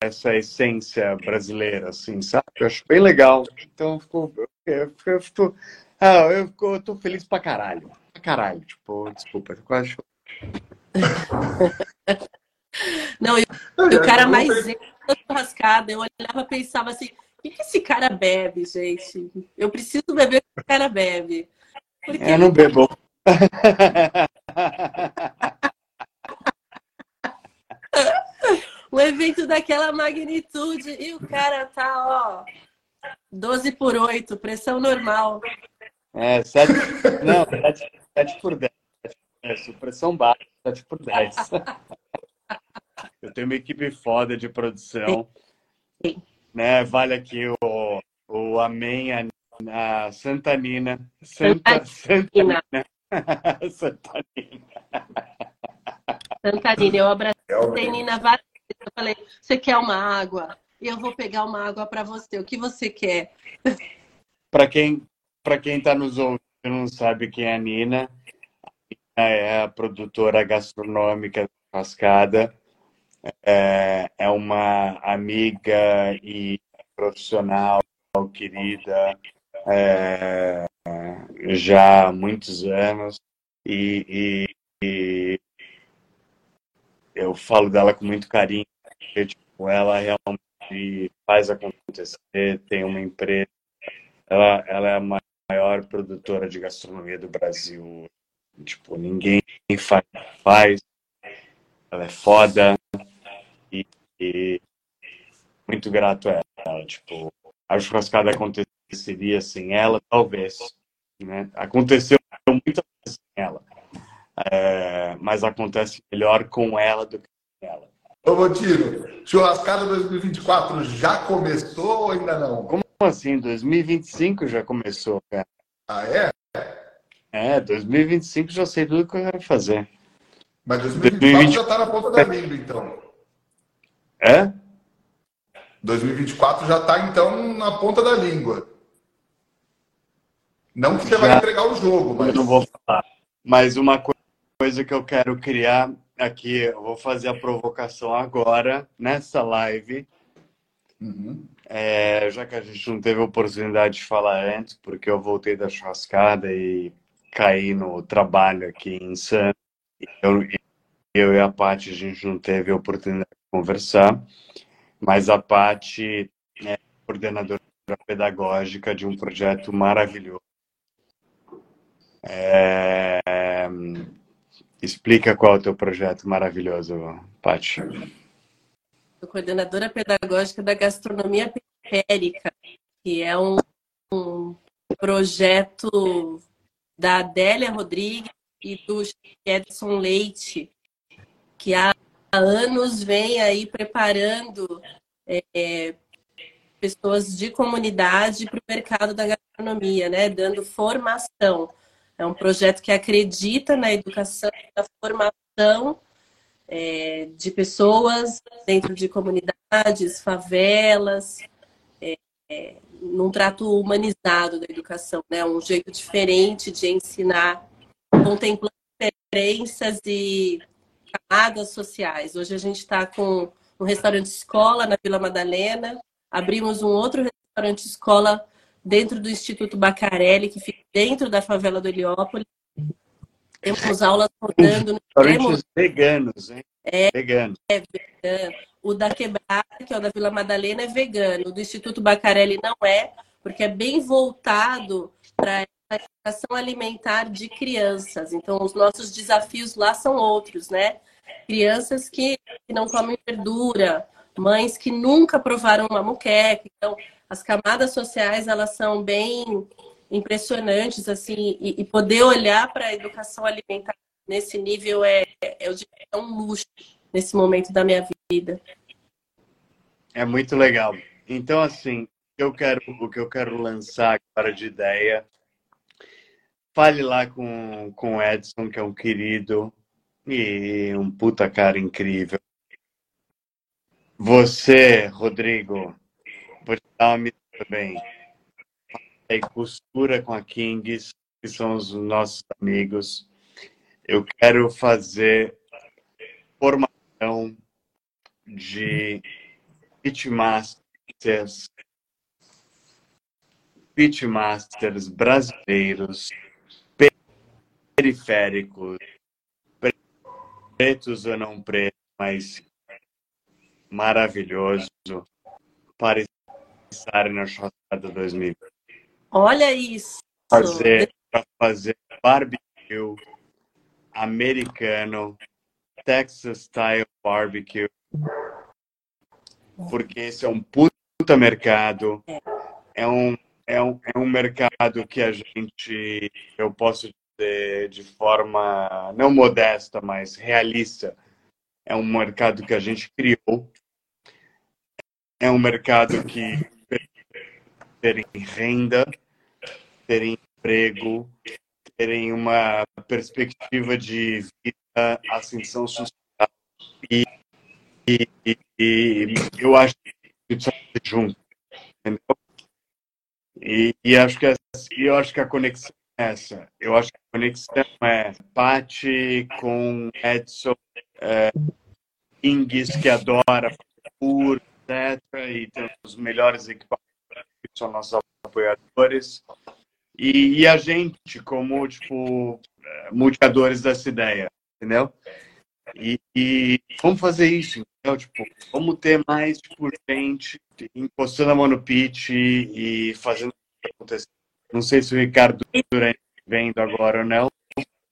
essa essência brasileira, assim, sabe? Eu acho bem legal. Então, eu, eu, eu, ah, eu, eu tô feliz pra caralho. Pra caralho, tipo, desculpa, eu quase Não, eu, o cara mais rascada, eu olhava e pensava assim, o que, que esse cara bebe, gente? Eu preciso beber o que esse cara bebe. Porque... Eu não bebo. um evento daquela magnitude e o cara tá, ó, 12 por 8, pressão normal. É, 7, não, 7, 7 por 10. É, pressão baixa, 7 por 10. Eu tenho uma equipe foda de produção. Sim. Né? Vale aqui o, o Amém, a, a Santa Nina. Santa, Santa Nina. Santa Nina. Santa Nina, eu abracei Nina várias vezes. Eu falei, você quer uma água? e eu vou pegar uma água para você. O que você quer? Para quem para quem está nos ouvindo não sabe quem é a Nina, a Nina é a produtora gastronômica Cascada. É, é uma amiga e profissional querida é, já há muitos anos e, e, e, eu falo dela com muito carinho porque tipo, ela realmente faz acontecer, tem uma empresa. Ela, ela é a maior produtora de gastronomia do Brasil. Tipo, ninguém faz. faz. Ela é foda. E, e muito grato a ela. Tipo, a churrascada aconteceria sem ela, talvez. Né? Aconteceu muitas vezes sem ela. É, mas acontece melhor com ela do que sem ela. Ô, Botino, churrascada 2024 já começou ou ainda não? Como assim? 2025 já começou, cara. Ah, é? É, 2025 já sei tudo que eu quero fazer. Mas 2024 2020... já está na ponta da língua, então. É? 2024 já está, então, na ponta da língua. Não que você já... vai entregar o jogo, mas. Eu não vou falar. Mas uma coisa que eu quero criar aqui, eu vou fazer a provocação agora, nessa live. Uhum. É, já que a gente não teve oportunidade de falar antes, porque eu voltei da churrascada e caí no trabalho aqui em Santos. Eu, eu e a Paty, a gente não teve oportunidade de conversar, mas a Paty é coordenadora pedagógica de um projeto maravilhoso. É, Explica qual é o teu projeto maravilhoso, Paty. Sou coordenadora pedagógica da gastronomia periférica, que é um, um projeto da Adélia Rodrigues e do Edson Leite, que há anos vem aí preparando é, pessoas de comunidade para o mercado da gastronomia, né? Dando formação. É um projeto que acredita na educação, na formação é, de pessoas dentro de comunidades, favelas, é, é, num trato humanizado da educação, né? Um jeito diferente de ensinar, contemplando diferenças e camadas sociais. Hoje a gente está com um restaurante escola na Vila Madalena, abrimos um outro restaurante escola dentro do Instituto Bacarelli, que fica dentro da favela do Heliópolis. Temos aulas rodando no Restaurantes veganos, hein? É, vegano. é vegano. O da Quebrada, que é o da Vila Madalena, é vegano. O do Instituto Bacarelli não é, porque é bem voltado para a educação alimentar de crianças. Então, os nossos desafios lá são outros, né? Crianças que não comem verdura, mães que nunca provaram uma muqueca. Então, as camadas sociais, elas são bem impressionantes, assim, e, e poder olhar para a educação alimentar nesse nível é, é, é um luxo nesse momento da minha vida. É muito legal. Então, assim, eu quero, o que eu quero lançar agora de ideia, fale lá com, com o Edson, que é um querido e um puta cara incrível. Você, Rodrigo, vou te dar uma também. Aí, costura com a Kings, que são os nossos amigos. Eu quero fazer formação de pitmasters, pitmasters brasileiros, periféricos, pretos ou não pretos, mas maravilhoso para estar na churrascada 2020. Olha isso! Fazer, para fazer barbecue americano, Texas Style Barbecue, porque esse é um puta mercado, é um, é um, é um mercado que a gente, eu posso dizer de forma não modesta, mas realista, é um mercado que a gente criou, é um mercado que terem renda, terem emprego, terem uma perspectiva de vida, ascensão social. E, e, e eu acho que precisa ser junto. Entendeu? E, e, acho que, eu acho que a conexão é essa. Eu acho que a conexão é Pati com Edson, é, Ings, que adora por etc. E tem os melhores equipamentos que são nossos apoiadores. E, e a gente, como, tipo, é, multiplicadores dessa ideia, entendeu? E, e, vamos fazer isso, entendeu? Tipo, vamos ter mais tipo, gente encostando a mão no pitch e, fazendo acontecer. Não sei se o Ricardo Durante vendo agora ou não,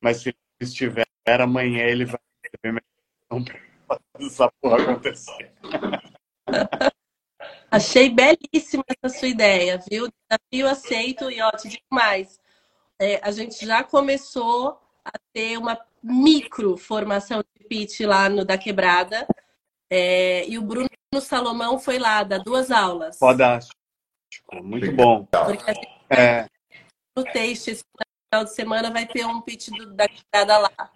mas se ele estiver amanhã, ele vai receber minha essa porra acontecer. Achei belíssima essa sua ideia, viu? Desafio aceito e ó, te digo mais. É, a gente já começou a ter uma micro formação de pitch lá no da Quebrada. É, e o Bruno Salomão foi lá, dar duas aulas. Fantástico. Muito bom. Porque a gente é. no texto esse final de semana vai ter um pitch do, da Quebrada lá.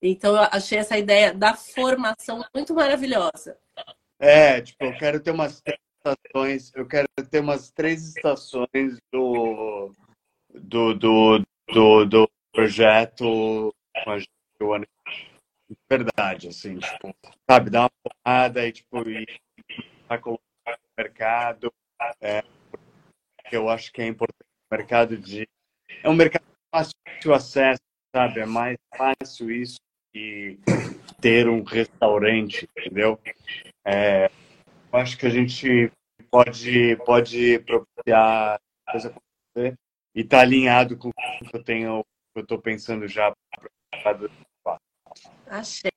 Então eu achei essa ideia da formação muito maravilhosa. É, tipo, eu quero ter umas estações, eu quero ter umas três estações do, do, do, do, do projeto verdade, assim, tipo, sabe, dar uma porrada e, tipo, a colocar no mercado, é, que eu acho que é importante, o mercado de, é um mercado fácil de acesso, sabe, é mais fácil isso que ter um restaurante, entendeu? É, acho que a gente pode, pode propiciar coisa acontecer e tá alinhado com o que eu tenho, que eu estou pensando já para Achei.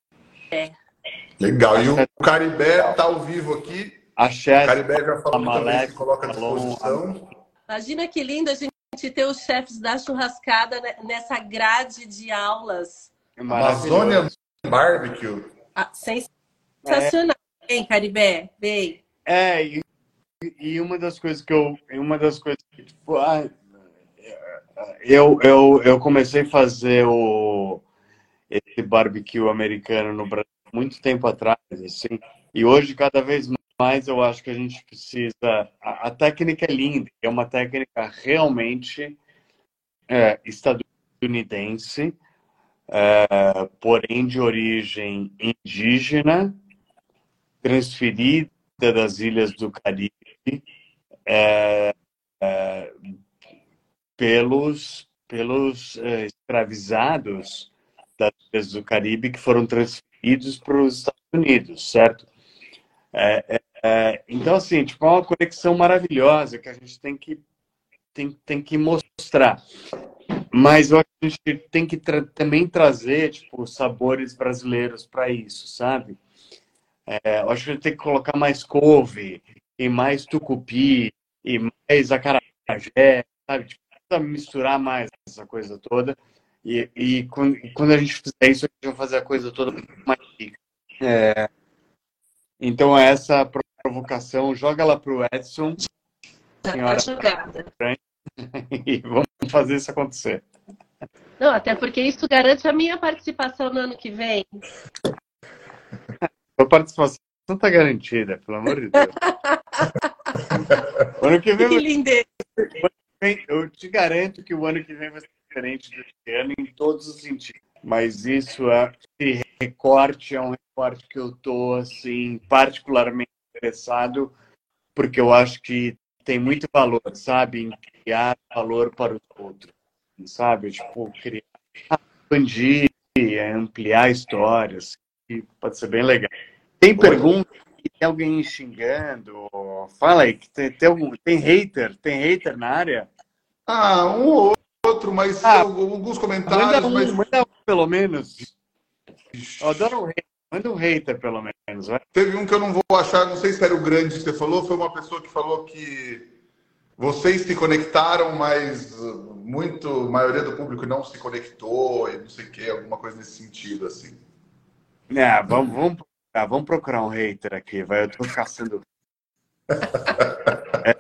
Legal. E o Caribé está ao vivo aqui. Axé, o Caribé já falou também, se coloca à disposição. Imagina que lindo a gente ter os chefes da churrascada nessa grade de aulas. Amazônia Barbecue. Ah, sensacional. É. Vem, Caribé, vem. É, e, e, uma das coisas que eu. Uma das coisas que, tipo, ah, eu, eu, eu comecei a fazer o, esse barbecue americano no Brasil muito tempo atrás, assim, e hoje, cada vez mais, eu acho que a gente precisa. A, a técnica é linda, é uma técnica realmente é, estadunidense uh, porém de origem indígena, transferida das ilhas do Caribe uh, uh, pelos, pelos escravizados das ilhas do Caribe que foram transferidos para os Estados Unidos, certo? É, é, é, então, assim, tipo, é uma conexão maravilhosa que a gente tem que, tem, tem que mostrar. Mas eu acho que a gente tem que tra também trazer, tipo, sabores brasileiros para isso, sabe? É, eu acho que a gente tem que colocar mais couve, e mais tucupi, e mais acarajé, sabe? Tipo, misturar mais essa coisa toda. E, e, quando, e, quando, a gente fizer isso, a gente vai fazer a coisa toda mais rica. É, então, essa provocação, joga lá para o Edson. Tá senhora jogada. E vamos fazer isso acontecer. Não, até porque isso garante a minha participação no ano que vem. Participação está garantida, pelo amor de Deus. ano que vem. Que lindeza. Eu te garanto que o ano que vem vai ser diferente desse ano em todos os sentidos. Mas isso é esse recorte é um recorte que eu tô assim particularmente interessado porque eu acho que tem muito valor, sabe, em criar valor para os outros, sabe, tipo criar, expandir, ampliar histórias, que pode ser bem legal. Tem pergunta? Tem alguém xingando? Fala aí, tem, tem, algum, tem hater? Tem hater na área? Ah, um ou outro, mas ah, alguns comentários. Manda um, mas... manda um, pelo menos. Adoro um hater. Manda um hater, pelo menos. Vai. Teve um que eu não vou achar, não sei se era o grande que você falou, foi uma pessoa que falou que vocês se conectaram, mas muito, a maioria do público não se conectou e não sei o que, alguma coisa nesse sentido, assim. É, vamos, vamos, procurar, vamos procurar um hater aqui, vai. Eu tô caçando. é.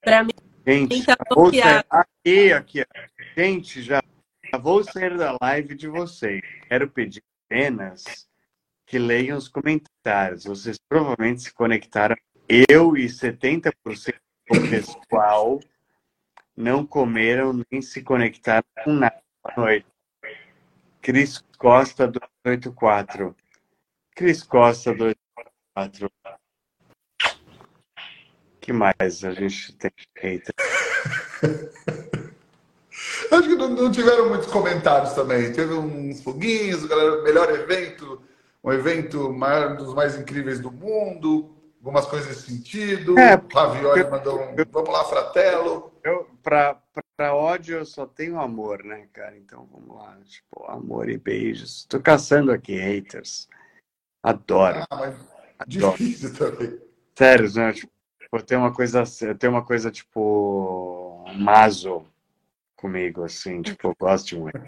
Pra mim, Gente, tá vou sair... aqui, aqui. Gente, já vou sair da live de vocês. Quero pedir apenas que leiam os comentários. Vocês provavelmente se conectaram. Eu e 70% do pessoal não comeram nem se conectaram com nada à noite. Cris Costa 284. Cris Costa 284 que mais a gente tem feito? Acho que não, não, tiveram muitos comentários também. Teve uns foguinhos, galera, melhor evento, um evento maior, um dos mais incríveis do mundo, algumas coisas nesse sentido. É, o Ravioli eu, mandou um. Vamos lá, Fratelo. Para ódio eu só tenho amor, né, cara? Então vamos lá. Tipo, amor e beijos. Tô caçando aqui haters. Adoro. Ah, mas Adoro. difícil também. Sério, né? Tipo, eu tenho uma coisa, eu tenho uma coisa tipo maso comigo, assim, tipo, eu gosto muito.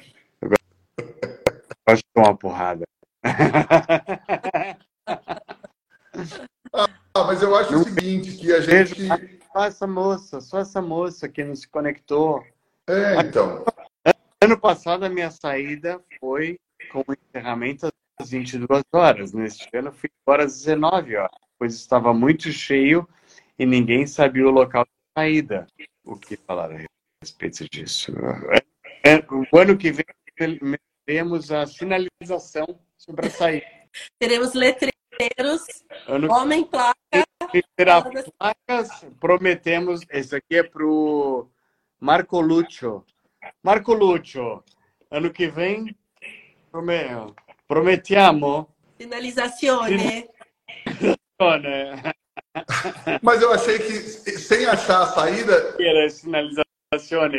Eu gosto, eu gosto de uma porrada. Ah, mas eu acho não o seguinte, que a gente. Só essa moça, só essa moça que não se conectou. É, então. Ano passado a minha saída foi com o encerramento às 22 horas. Neste ano fui embora às 19 horas, pois estava muito cheio e ninguém sabia o local de saída. O que falar a respeito disso? É, é, o ano que vem teremos a sinalização sobre a saída. Teremos letreiros, ano... homem placa. Terá placas, prometemos. Esse aqui é para o Marco Lúcio. Marco Lúcio, ano que vem, prometiamo. Sinalizazione. Sinalizazione. Mas eu achei que, sem achar a saída. Era sinalização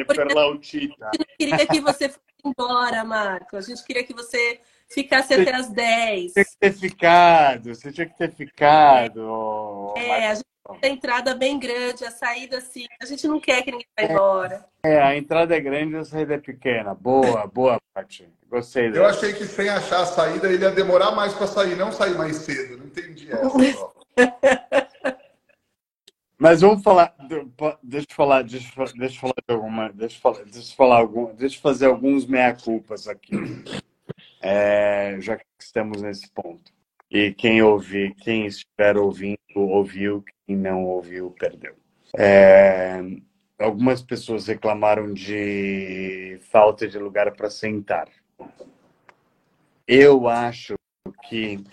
per la uscita. A gente queria que você fosse embora, Marco. A gente queria que você ficasse até as 10. Tinha que ter ficado, você tinha que ter ficado. É, a gente a entrada bem grande, a saída assim. A gente não quer que ninguém vá embora. É, a entrada é grande e a saída é pequena. Boa, boa, Paty. Gostei. Dela. Eu achei que sem achar a saída ele ia demorar mais para sair, não sair mais cedo. Não entendi essa. Mas vamos falar, deixa eu falar, deixa eu, deixa eu falar de alguma, deixa eu falar, deixa eu falar algum, deixa eu fazer alguns meia culpas aqui, é, já que estamos nesse ponto. E quem ouvir, quem estiver ouvindo, ouviu, quem não ouviu, perdeu. É, algumas pessoas reclamaram de falta de lugar para sentar. eu acho que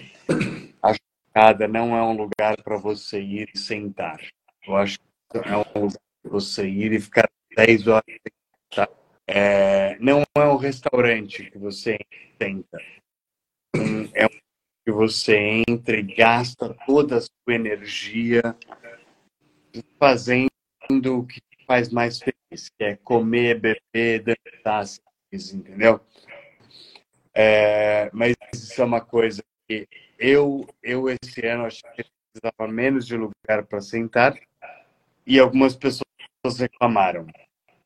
a chocada não é um lugar para você ir e sentar. Eu acho que é um lugar para você ir e ficar 10 horas sentar. É, não é um restaurante que você senta. É um que você entra e gasta toda a sua energia fazendo o que faz mais feliz, que é comer, beber, dançar, entendeu? É, mas isso é uma coisa que eu, eu esse ano achei que precisava menos de lugar para sentar e algumas pessoas reclamaram.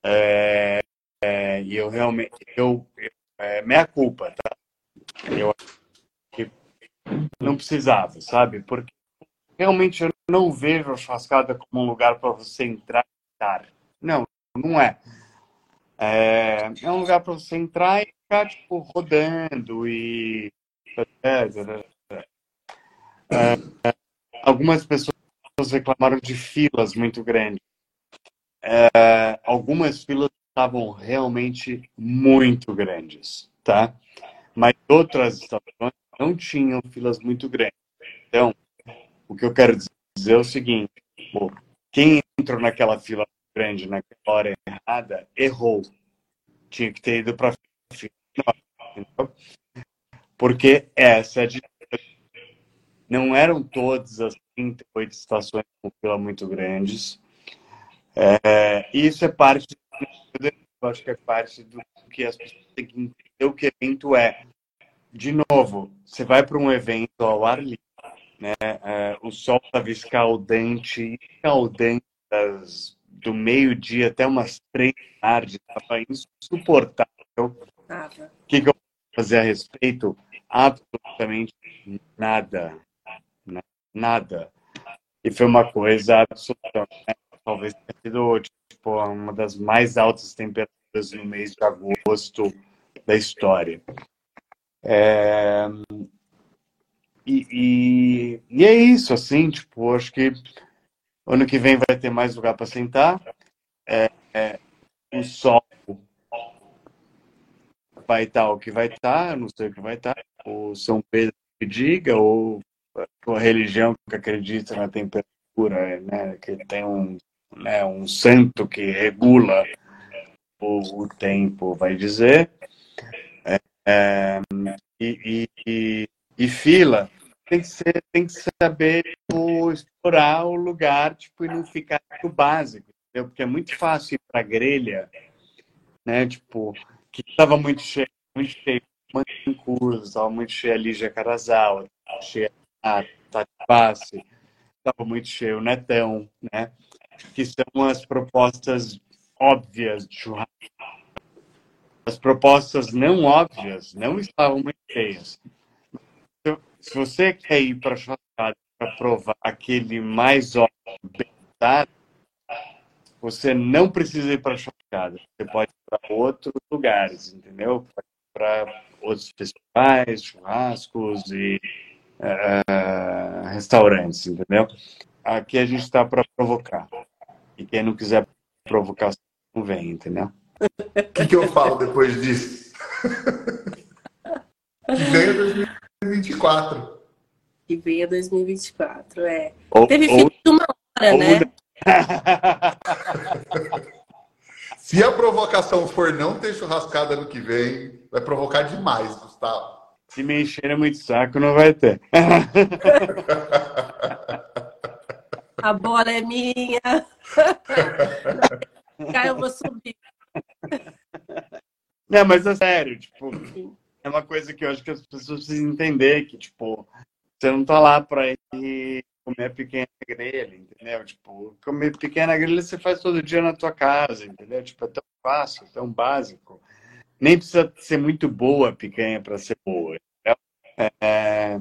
É, é, e eu realmente, eu, é, minha culpa, tá? Eu que não precisava, sabe? Porque realmente eu não vejo a churrascada como um lugar para você entrar e estar. Não, não é. É, é um lugar para você entrar e ficar tipo, rodando e. É, algumas pessoas reclamaram de filas muito grandes. É, algumas filas estavam realmente muito grandes, tá? Mas outras estações não tinham filas muito grandes. Então, o que eu quero dizer é o seguinte: quem entrou naquela fila grande naquela hora errada errou. Tinha que ter ido para a fila porque essa é de... não eram todas as 38 estações com fila muito grandes. É, isso é parte, eu acho que é parte do que as pessoas têm que entender o que evento é. De novo, você vai para um evento ao ar livre, né? É, o sol estava escaldante, escaldante das, do meio-dia até umas três da tarde, estava insuportável. O que, que eu fazer a respeito? Absolutamente nada. Nada. E foi uma coisa absolutamente. Né? Talvez tenha sido tipo, uma das mais altas temperaturas no mês de agosto da história. É... E, e, e, é isso, assim, tipo, acho que ano que vem vai ter mais lugar para sentar. É, é, o sol vai estar o que vai estar, não sei o que vai estar, o São Pedro que diga, ou a religião que acredita na temperatura, né, que tem um, né, um santo que regula o, o tempo, vai dizer. É, e, e, e, fila tem que, ser, tem que saber tipo, explorar o lugar tipo, e não ficar no básico, entendeu? porque é muito fácil ir para grelha, né? Tipo, que estava muito cheio, muito cheio, Mancuso, estava muito cheio ali Jacarazawa, cheio a Tati Passe, estava muito cheio Netão, né? Que são as propostas óbvias de. As propostas não óbvias não estavam muito cheias. Se você quer ir para a churrascada para provar aquele mais óbvio, bem você não precisa ir para a churrascada. Você pode ir para outros lugares, entendeu? Para outros festivais, churrascos e uh, restaurantes, entendeu? Aqui a gente está para provocar. E quem não quiser provocar, não vem, entendeu? O que, que eu falo depois disso? que venha 2024. Que venha 2024, é. Ou, Teve ou, uma hora, ou, né? Se a provocação for não ter churrascada no que vem, vai provocar demais, Gustavo. Se me encher muito saco, não vai ter. a bola é minha. Cara, eu vou subir. Não, mas é sério, tipo, é uma coisa que eu acho que as pessoas precisam entender, que, tipo, você não tá lá pra ir comer pequena grelha, entendeu? Tipo, comer pequena grelha você faz todo dia na tua casa, entendeu? Tipo, é tão fácil, tão básico. Nem precisa ser muito boa a picanha para ser boa. É...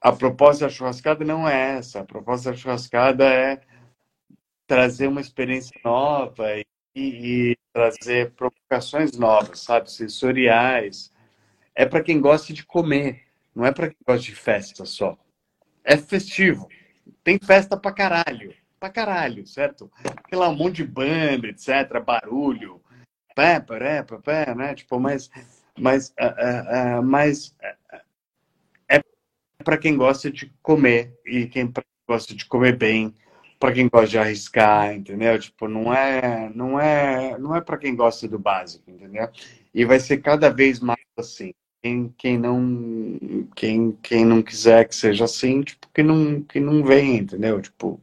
A proposta da churrascada não é essa. A proposta da churrascada é trazer uma experiência nova e, e trazer provocações novas, sabe? Sensoriais. É para quem gosta de comer, não é para quem gosta de festa só é festivo. Tem festa pra caralho. Pra caralho, certo? Lá um monte de banda, etc., barulho, pé, pé, pé, né? Tipo, mas, Mas, uh, uh, mas é para quem gosta de comer e quem gosta de comer bem, para quem gosta de arriscar, entendeu? Tipo, não é, não é, não é para quem gosta do básico, entendeu? E vai ser cada vez mais assim. Quem, quem não quem, quem não quiser que seja assim, tipo, que não que não vem, entendeu? Tipo,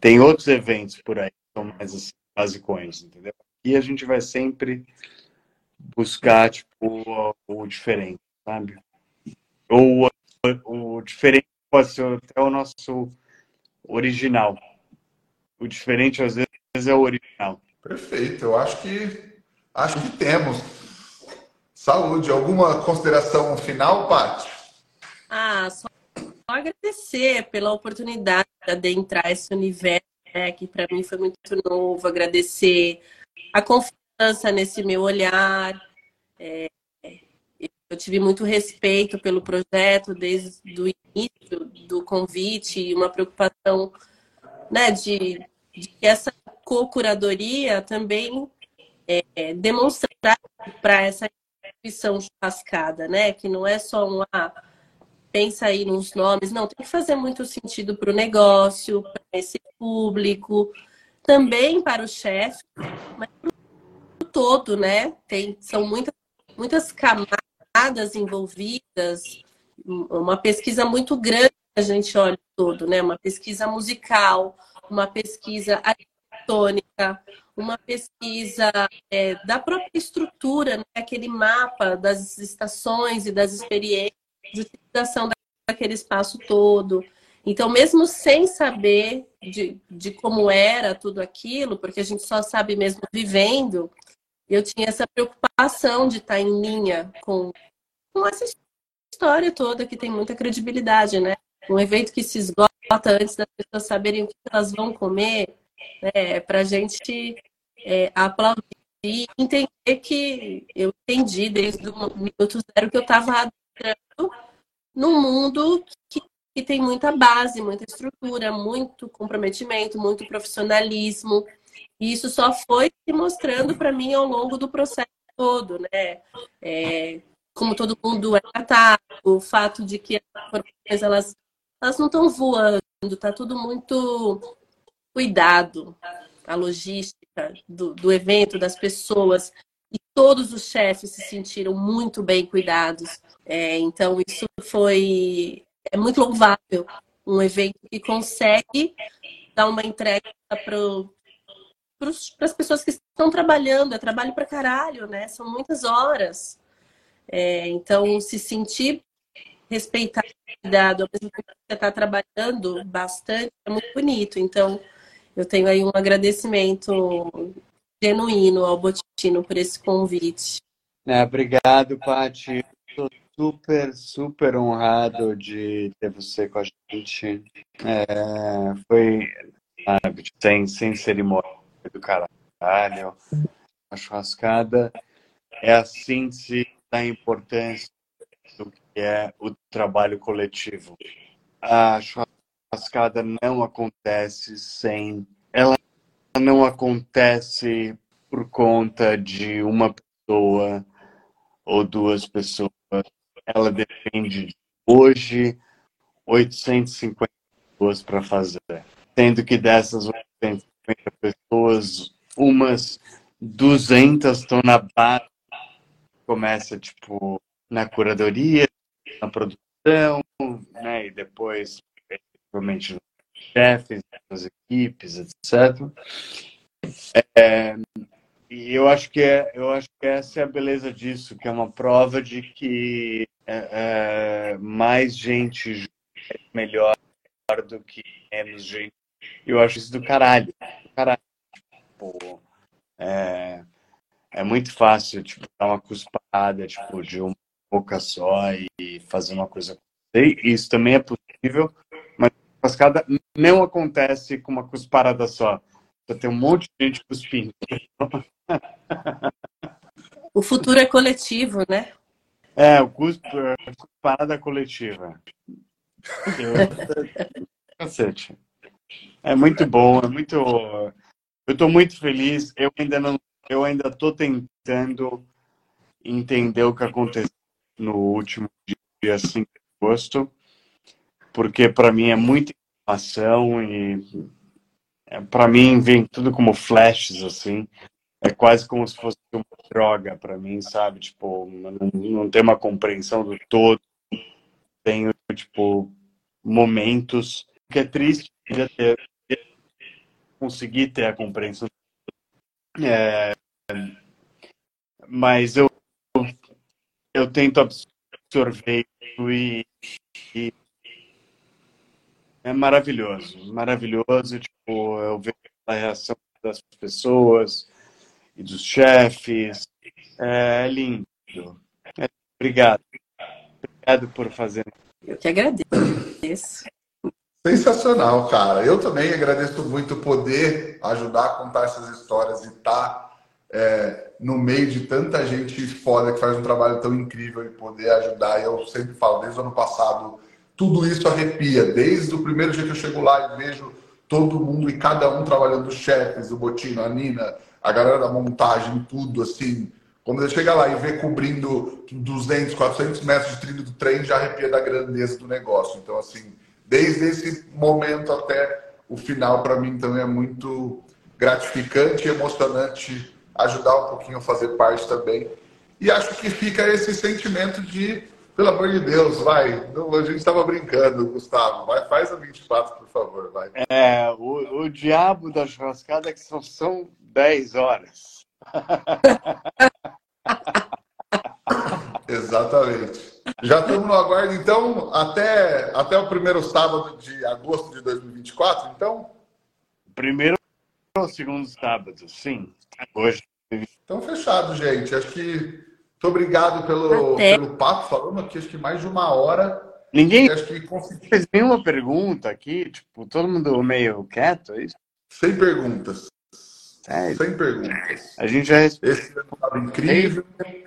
tem outros eventos por aí que são mais assim, basicões, entendeu? E a gente vai sempre buscar tipo o, o diferente, sabe? Ou o, o diferente pode ser até o nosso original. O diferente às vezes é o original. Perfeito. Eu acho que acho que temos. Saúde. Alguma consideração final, Paty? Ah, só agradecer pela oportunidade de adentrar esse universo, né, que para mim foi muito novo. Agradecer a confiança nesse meu olhar. É, eu tive muito respeito pelo projeto desde o início do convite e uma preocupação né, de, essa co-curadoria também é, demonstrar para essa instituição churrascada, né, que não é só uma ah, pensa aí nos nomes, não, tem que fazer muito sentido para o negócio, para esse público, também para o chefe, mas para o todo, né? Tem, são muitas, muitas camadas envolvidas, uma pesquisa muito grande a gente olha todo, né? Uma pesquisa musical, uma pesquisa arquitetônica, uma pesquisa é, da própria estrutura, né? aquele mapa das estações e das experiências de utilização daquele espaço todo. Então, mesmo sem saber de, de como era tudo aquilo, porque a gente só sabe mesmo vivendo, eu tinha essa preocupação de estar em linha com, com essa história toda que tem muita credibilidade, né? Um evento que se esgota antes das pessoas saberem o que elas vão comer, né? para a gente é, aplaudir e entender que eu entendi desde o minuto zero que eu estava adentrando num mundo que, que tem muita base, muita estrutura, muito comprometimento, muito profissionalismo. E isso só foi se mostrando para mim ao longo do processo todo, né? É, como todo mundo é tratado, o fato de que as corporações elas, elas não estão voando, tá tudo muito cuidado, a logística do, do evento, das pessoas, e todos os chefes se sentiram muito bem cuidados. É, então, isso foi é muito louvável. Um evento que consegue dar uma entrega para para as pessoas que estão trabalhando, é trabalho para caralho, né? São muitas horas. É, então, se sentir respeitado, ao mesmo que você está trabalhando bastante, é muito bonito. Então, eu tenho aí um agradecimento genuíno ao Botino por esse convite. É, obrigado, Paty. Estou super, super honrado de ter você com a gente. É, foi, sabe, sem, sem cerimônia do caralho. A churrascada é a síntese da importância do que é o trabalho coletivo. A churrascada não acontece sem. Ela não acontece por conta de uma pessoa ou duas pessoas. Ela depende de hoje 850 pessoas para fazer. Sendo que dessas 850 pessoas, umas 200 estão na base, começa tipo na curadoria, na produção, né, e depois provavelmente chefes, nas equipes, etc. É, e eu acho que é, eu acho que essa é a beleza disso, que é uma prova de que é, é, mais gente é melhor do que menos gente eu acho isso do caralho. Do caralho. Tipo, é, é muito fácil, tipo, dar uma cuspada, tipo, de uma boca só e fazer uma coisa. Isso também é possível, mas a cascada não acontece com uma cusparada só. Você tem um monte de gente cuspindo. O futuro é coletivo, né? É, o cusp, a cusparada coletiva. Eu... Cacete. É muito bom, é muito. Eu estou muito feliz. Eu ainda não, eu ainda estou tentando entender o que aconteceu no último dia 5 de agosto, porque para mim é muita informação e é, para mim vem tudo como flashes assim. É quase como se fosse uma droga para mim, sabe? Tipo, não, não tem uma compreensão do todo. Tenho, tipo, momentos que é triste ter, conseguir ter a compreensão. É, mas eu, eu tento absorver e, e é maravilhoso, maravilhoso. Tipo, eu vejo a reação das pessoas e dos chefes. É lindo. É, obrigado. Obrigado por fazer. Eu que agradeço. Sensacional, cara. Eu também agradeço muito poder ajudar a contar essas histórias e estar tá, é, no meio de tanta gente foda que faz um trabalho tão incrível e poder ajudar. E eu sempre falo, desde o ano passado, tudo isso arrepia. Desde o primeiro dia que eu chego lá e vejo todo mundo e cada um trabalhando, os chefes, o Botino, a Nina, a galera da montagem, tudo assim. Quando você chega lá e vê cobrindo 200, 400 metros de trilho do trem, já arrepia da grandeza do negócio. Então, assim, desde esse momento até o final, para mim também é muito gratificante e emocionante ajudar um pouquinho a fazer parte também. E acho que fica esse sentimento de pelo amor de Deus, vai. A gente estava brincando, Gustavo. Vai, faz a 24, por favor, vai. É, o, o diabo da churrascada é que são, são 10 horas. Exatamente. Já estamos no aguardo, então, até, até o primeiro sábado de agosto de 2024, então? Primeiro ou segundo sábado, sim. Hoje. Então, fechado, gente. Acho que muito obrigado pelo, pelo papo. Falamos aqui acho que mais de uma hora. Ninguém acho que consegui... fez nenhuma pergunta aqui, tipo, todo mundo meio quieto, é isso? Sem perguntas. Sério? Sem perguntas. A gente já respondeu. Esse ano estava incrível.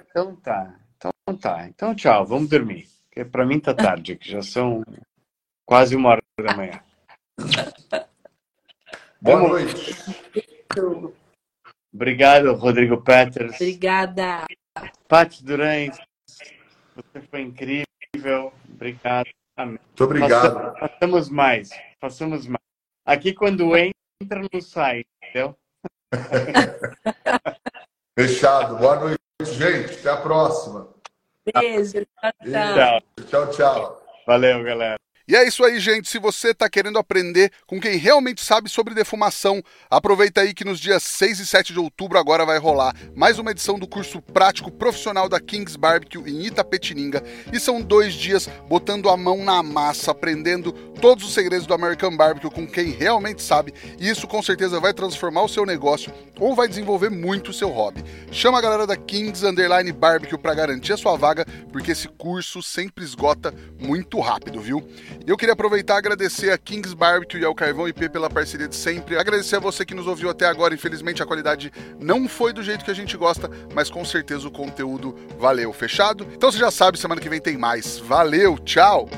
Então tá. Então tá. Então tchau, vamos dormir. Porque para mim tá tarde aqui, já são quase uma hora da manhã. Boa vamos... noite. Obrigado, Rodrigo Peters. Obrigada. Paty Durães, você foi incrível. Obrigado. Amém. Muito obrigado. Façamos mais. Façamos mais. Aqui, quando entra, não sai, entendeu? Fechado. Boa noite, gente. Até a próxima. Beijo. Tchau, tchau. Tchau, tchau. Valeu, galera. E é isso aí, gente. Se você está querendo aprender com quem realmente sabe sobre defumação, aproveita aí que nos dias 6 e 7 de outubro agora vai rolar mais uma edição do curso prático profissional da Kings Barbecue em Itapetininga. E são dois dias botando a mão na massa, aprendendo todos os segredos do American Barbecue com quem realmente sabe. E isso com certeza vai transformar o seu negócio ou vai desenvolver muito o seu hobby. Chama a galera da Kings Underline Barbecue para garantir a sua vaga, porque esse curso sempre esgota muito rápido, viu? Eu queria aproveitar e agradecer a Kings Barbecue e ao Carvão IP pela parceria de sempre. Agradecer a você que nos ouviu até agora. Infelizmente a qualidade não foi do jeito que a gente gosta, mas com certeza o conteúdo valeu. Fechado? Então você já sabe, semana que vem tem mais. Valeu, tchau!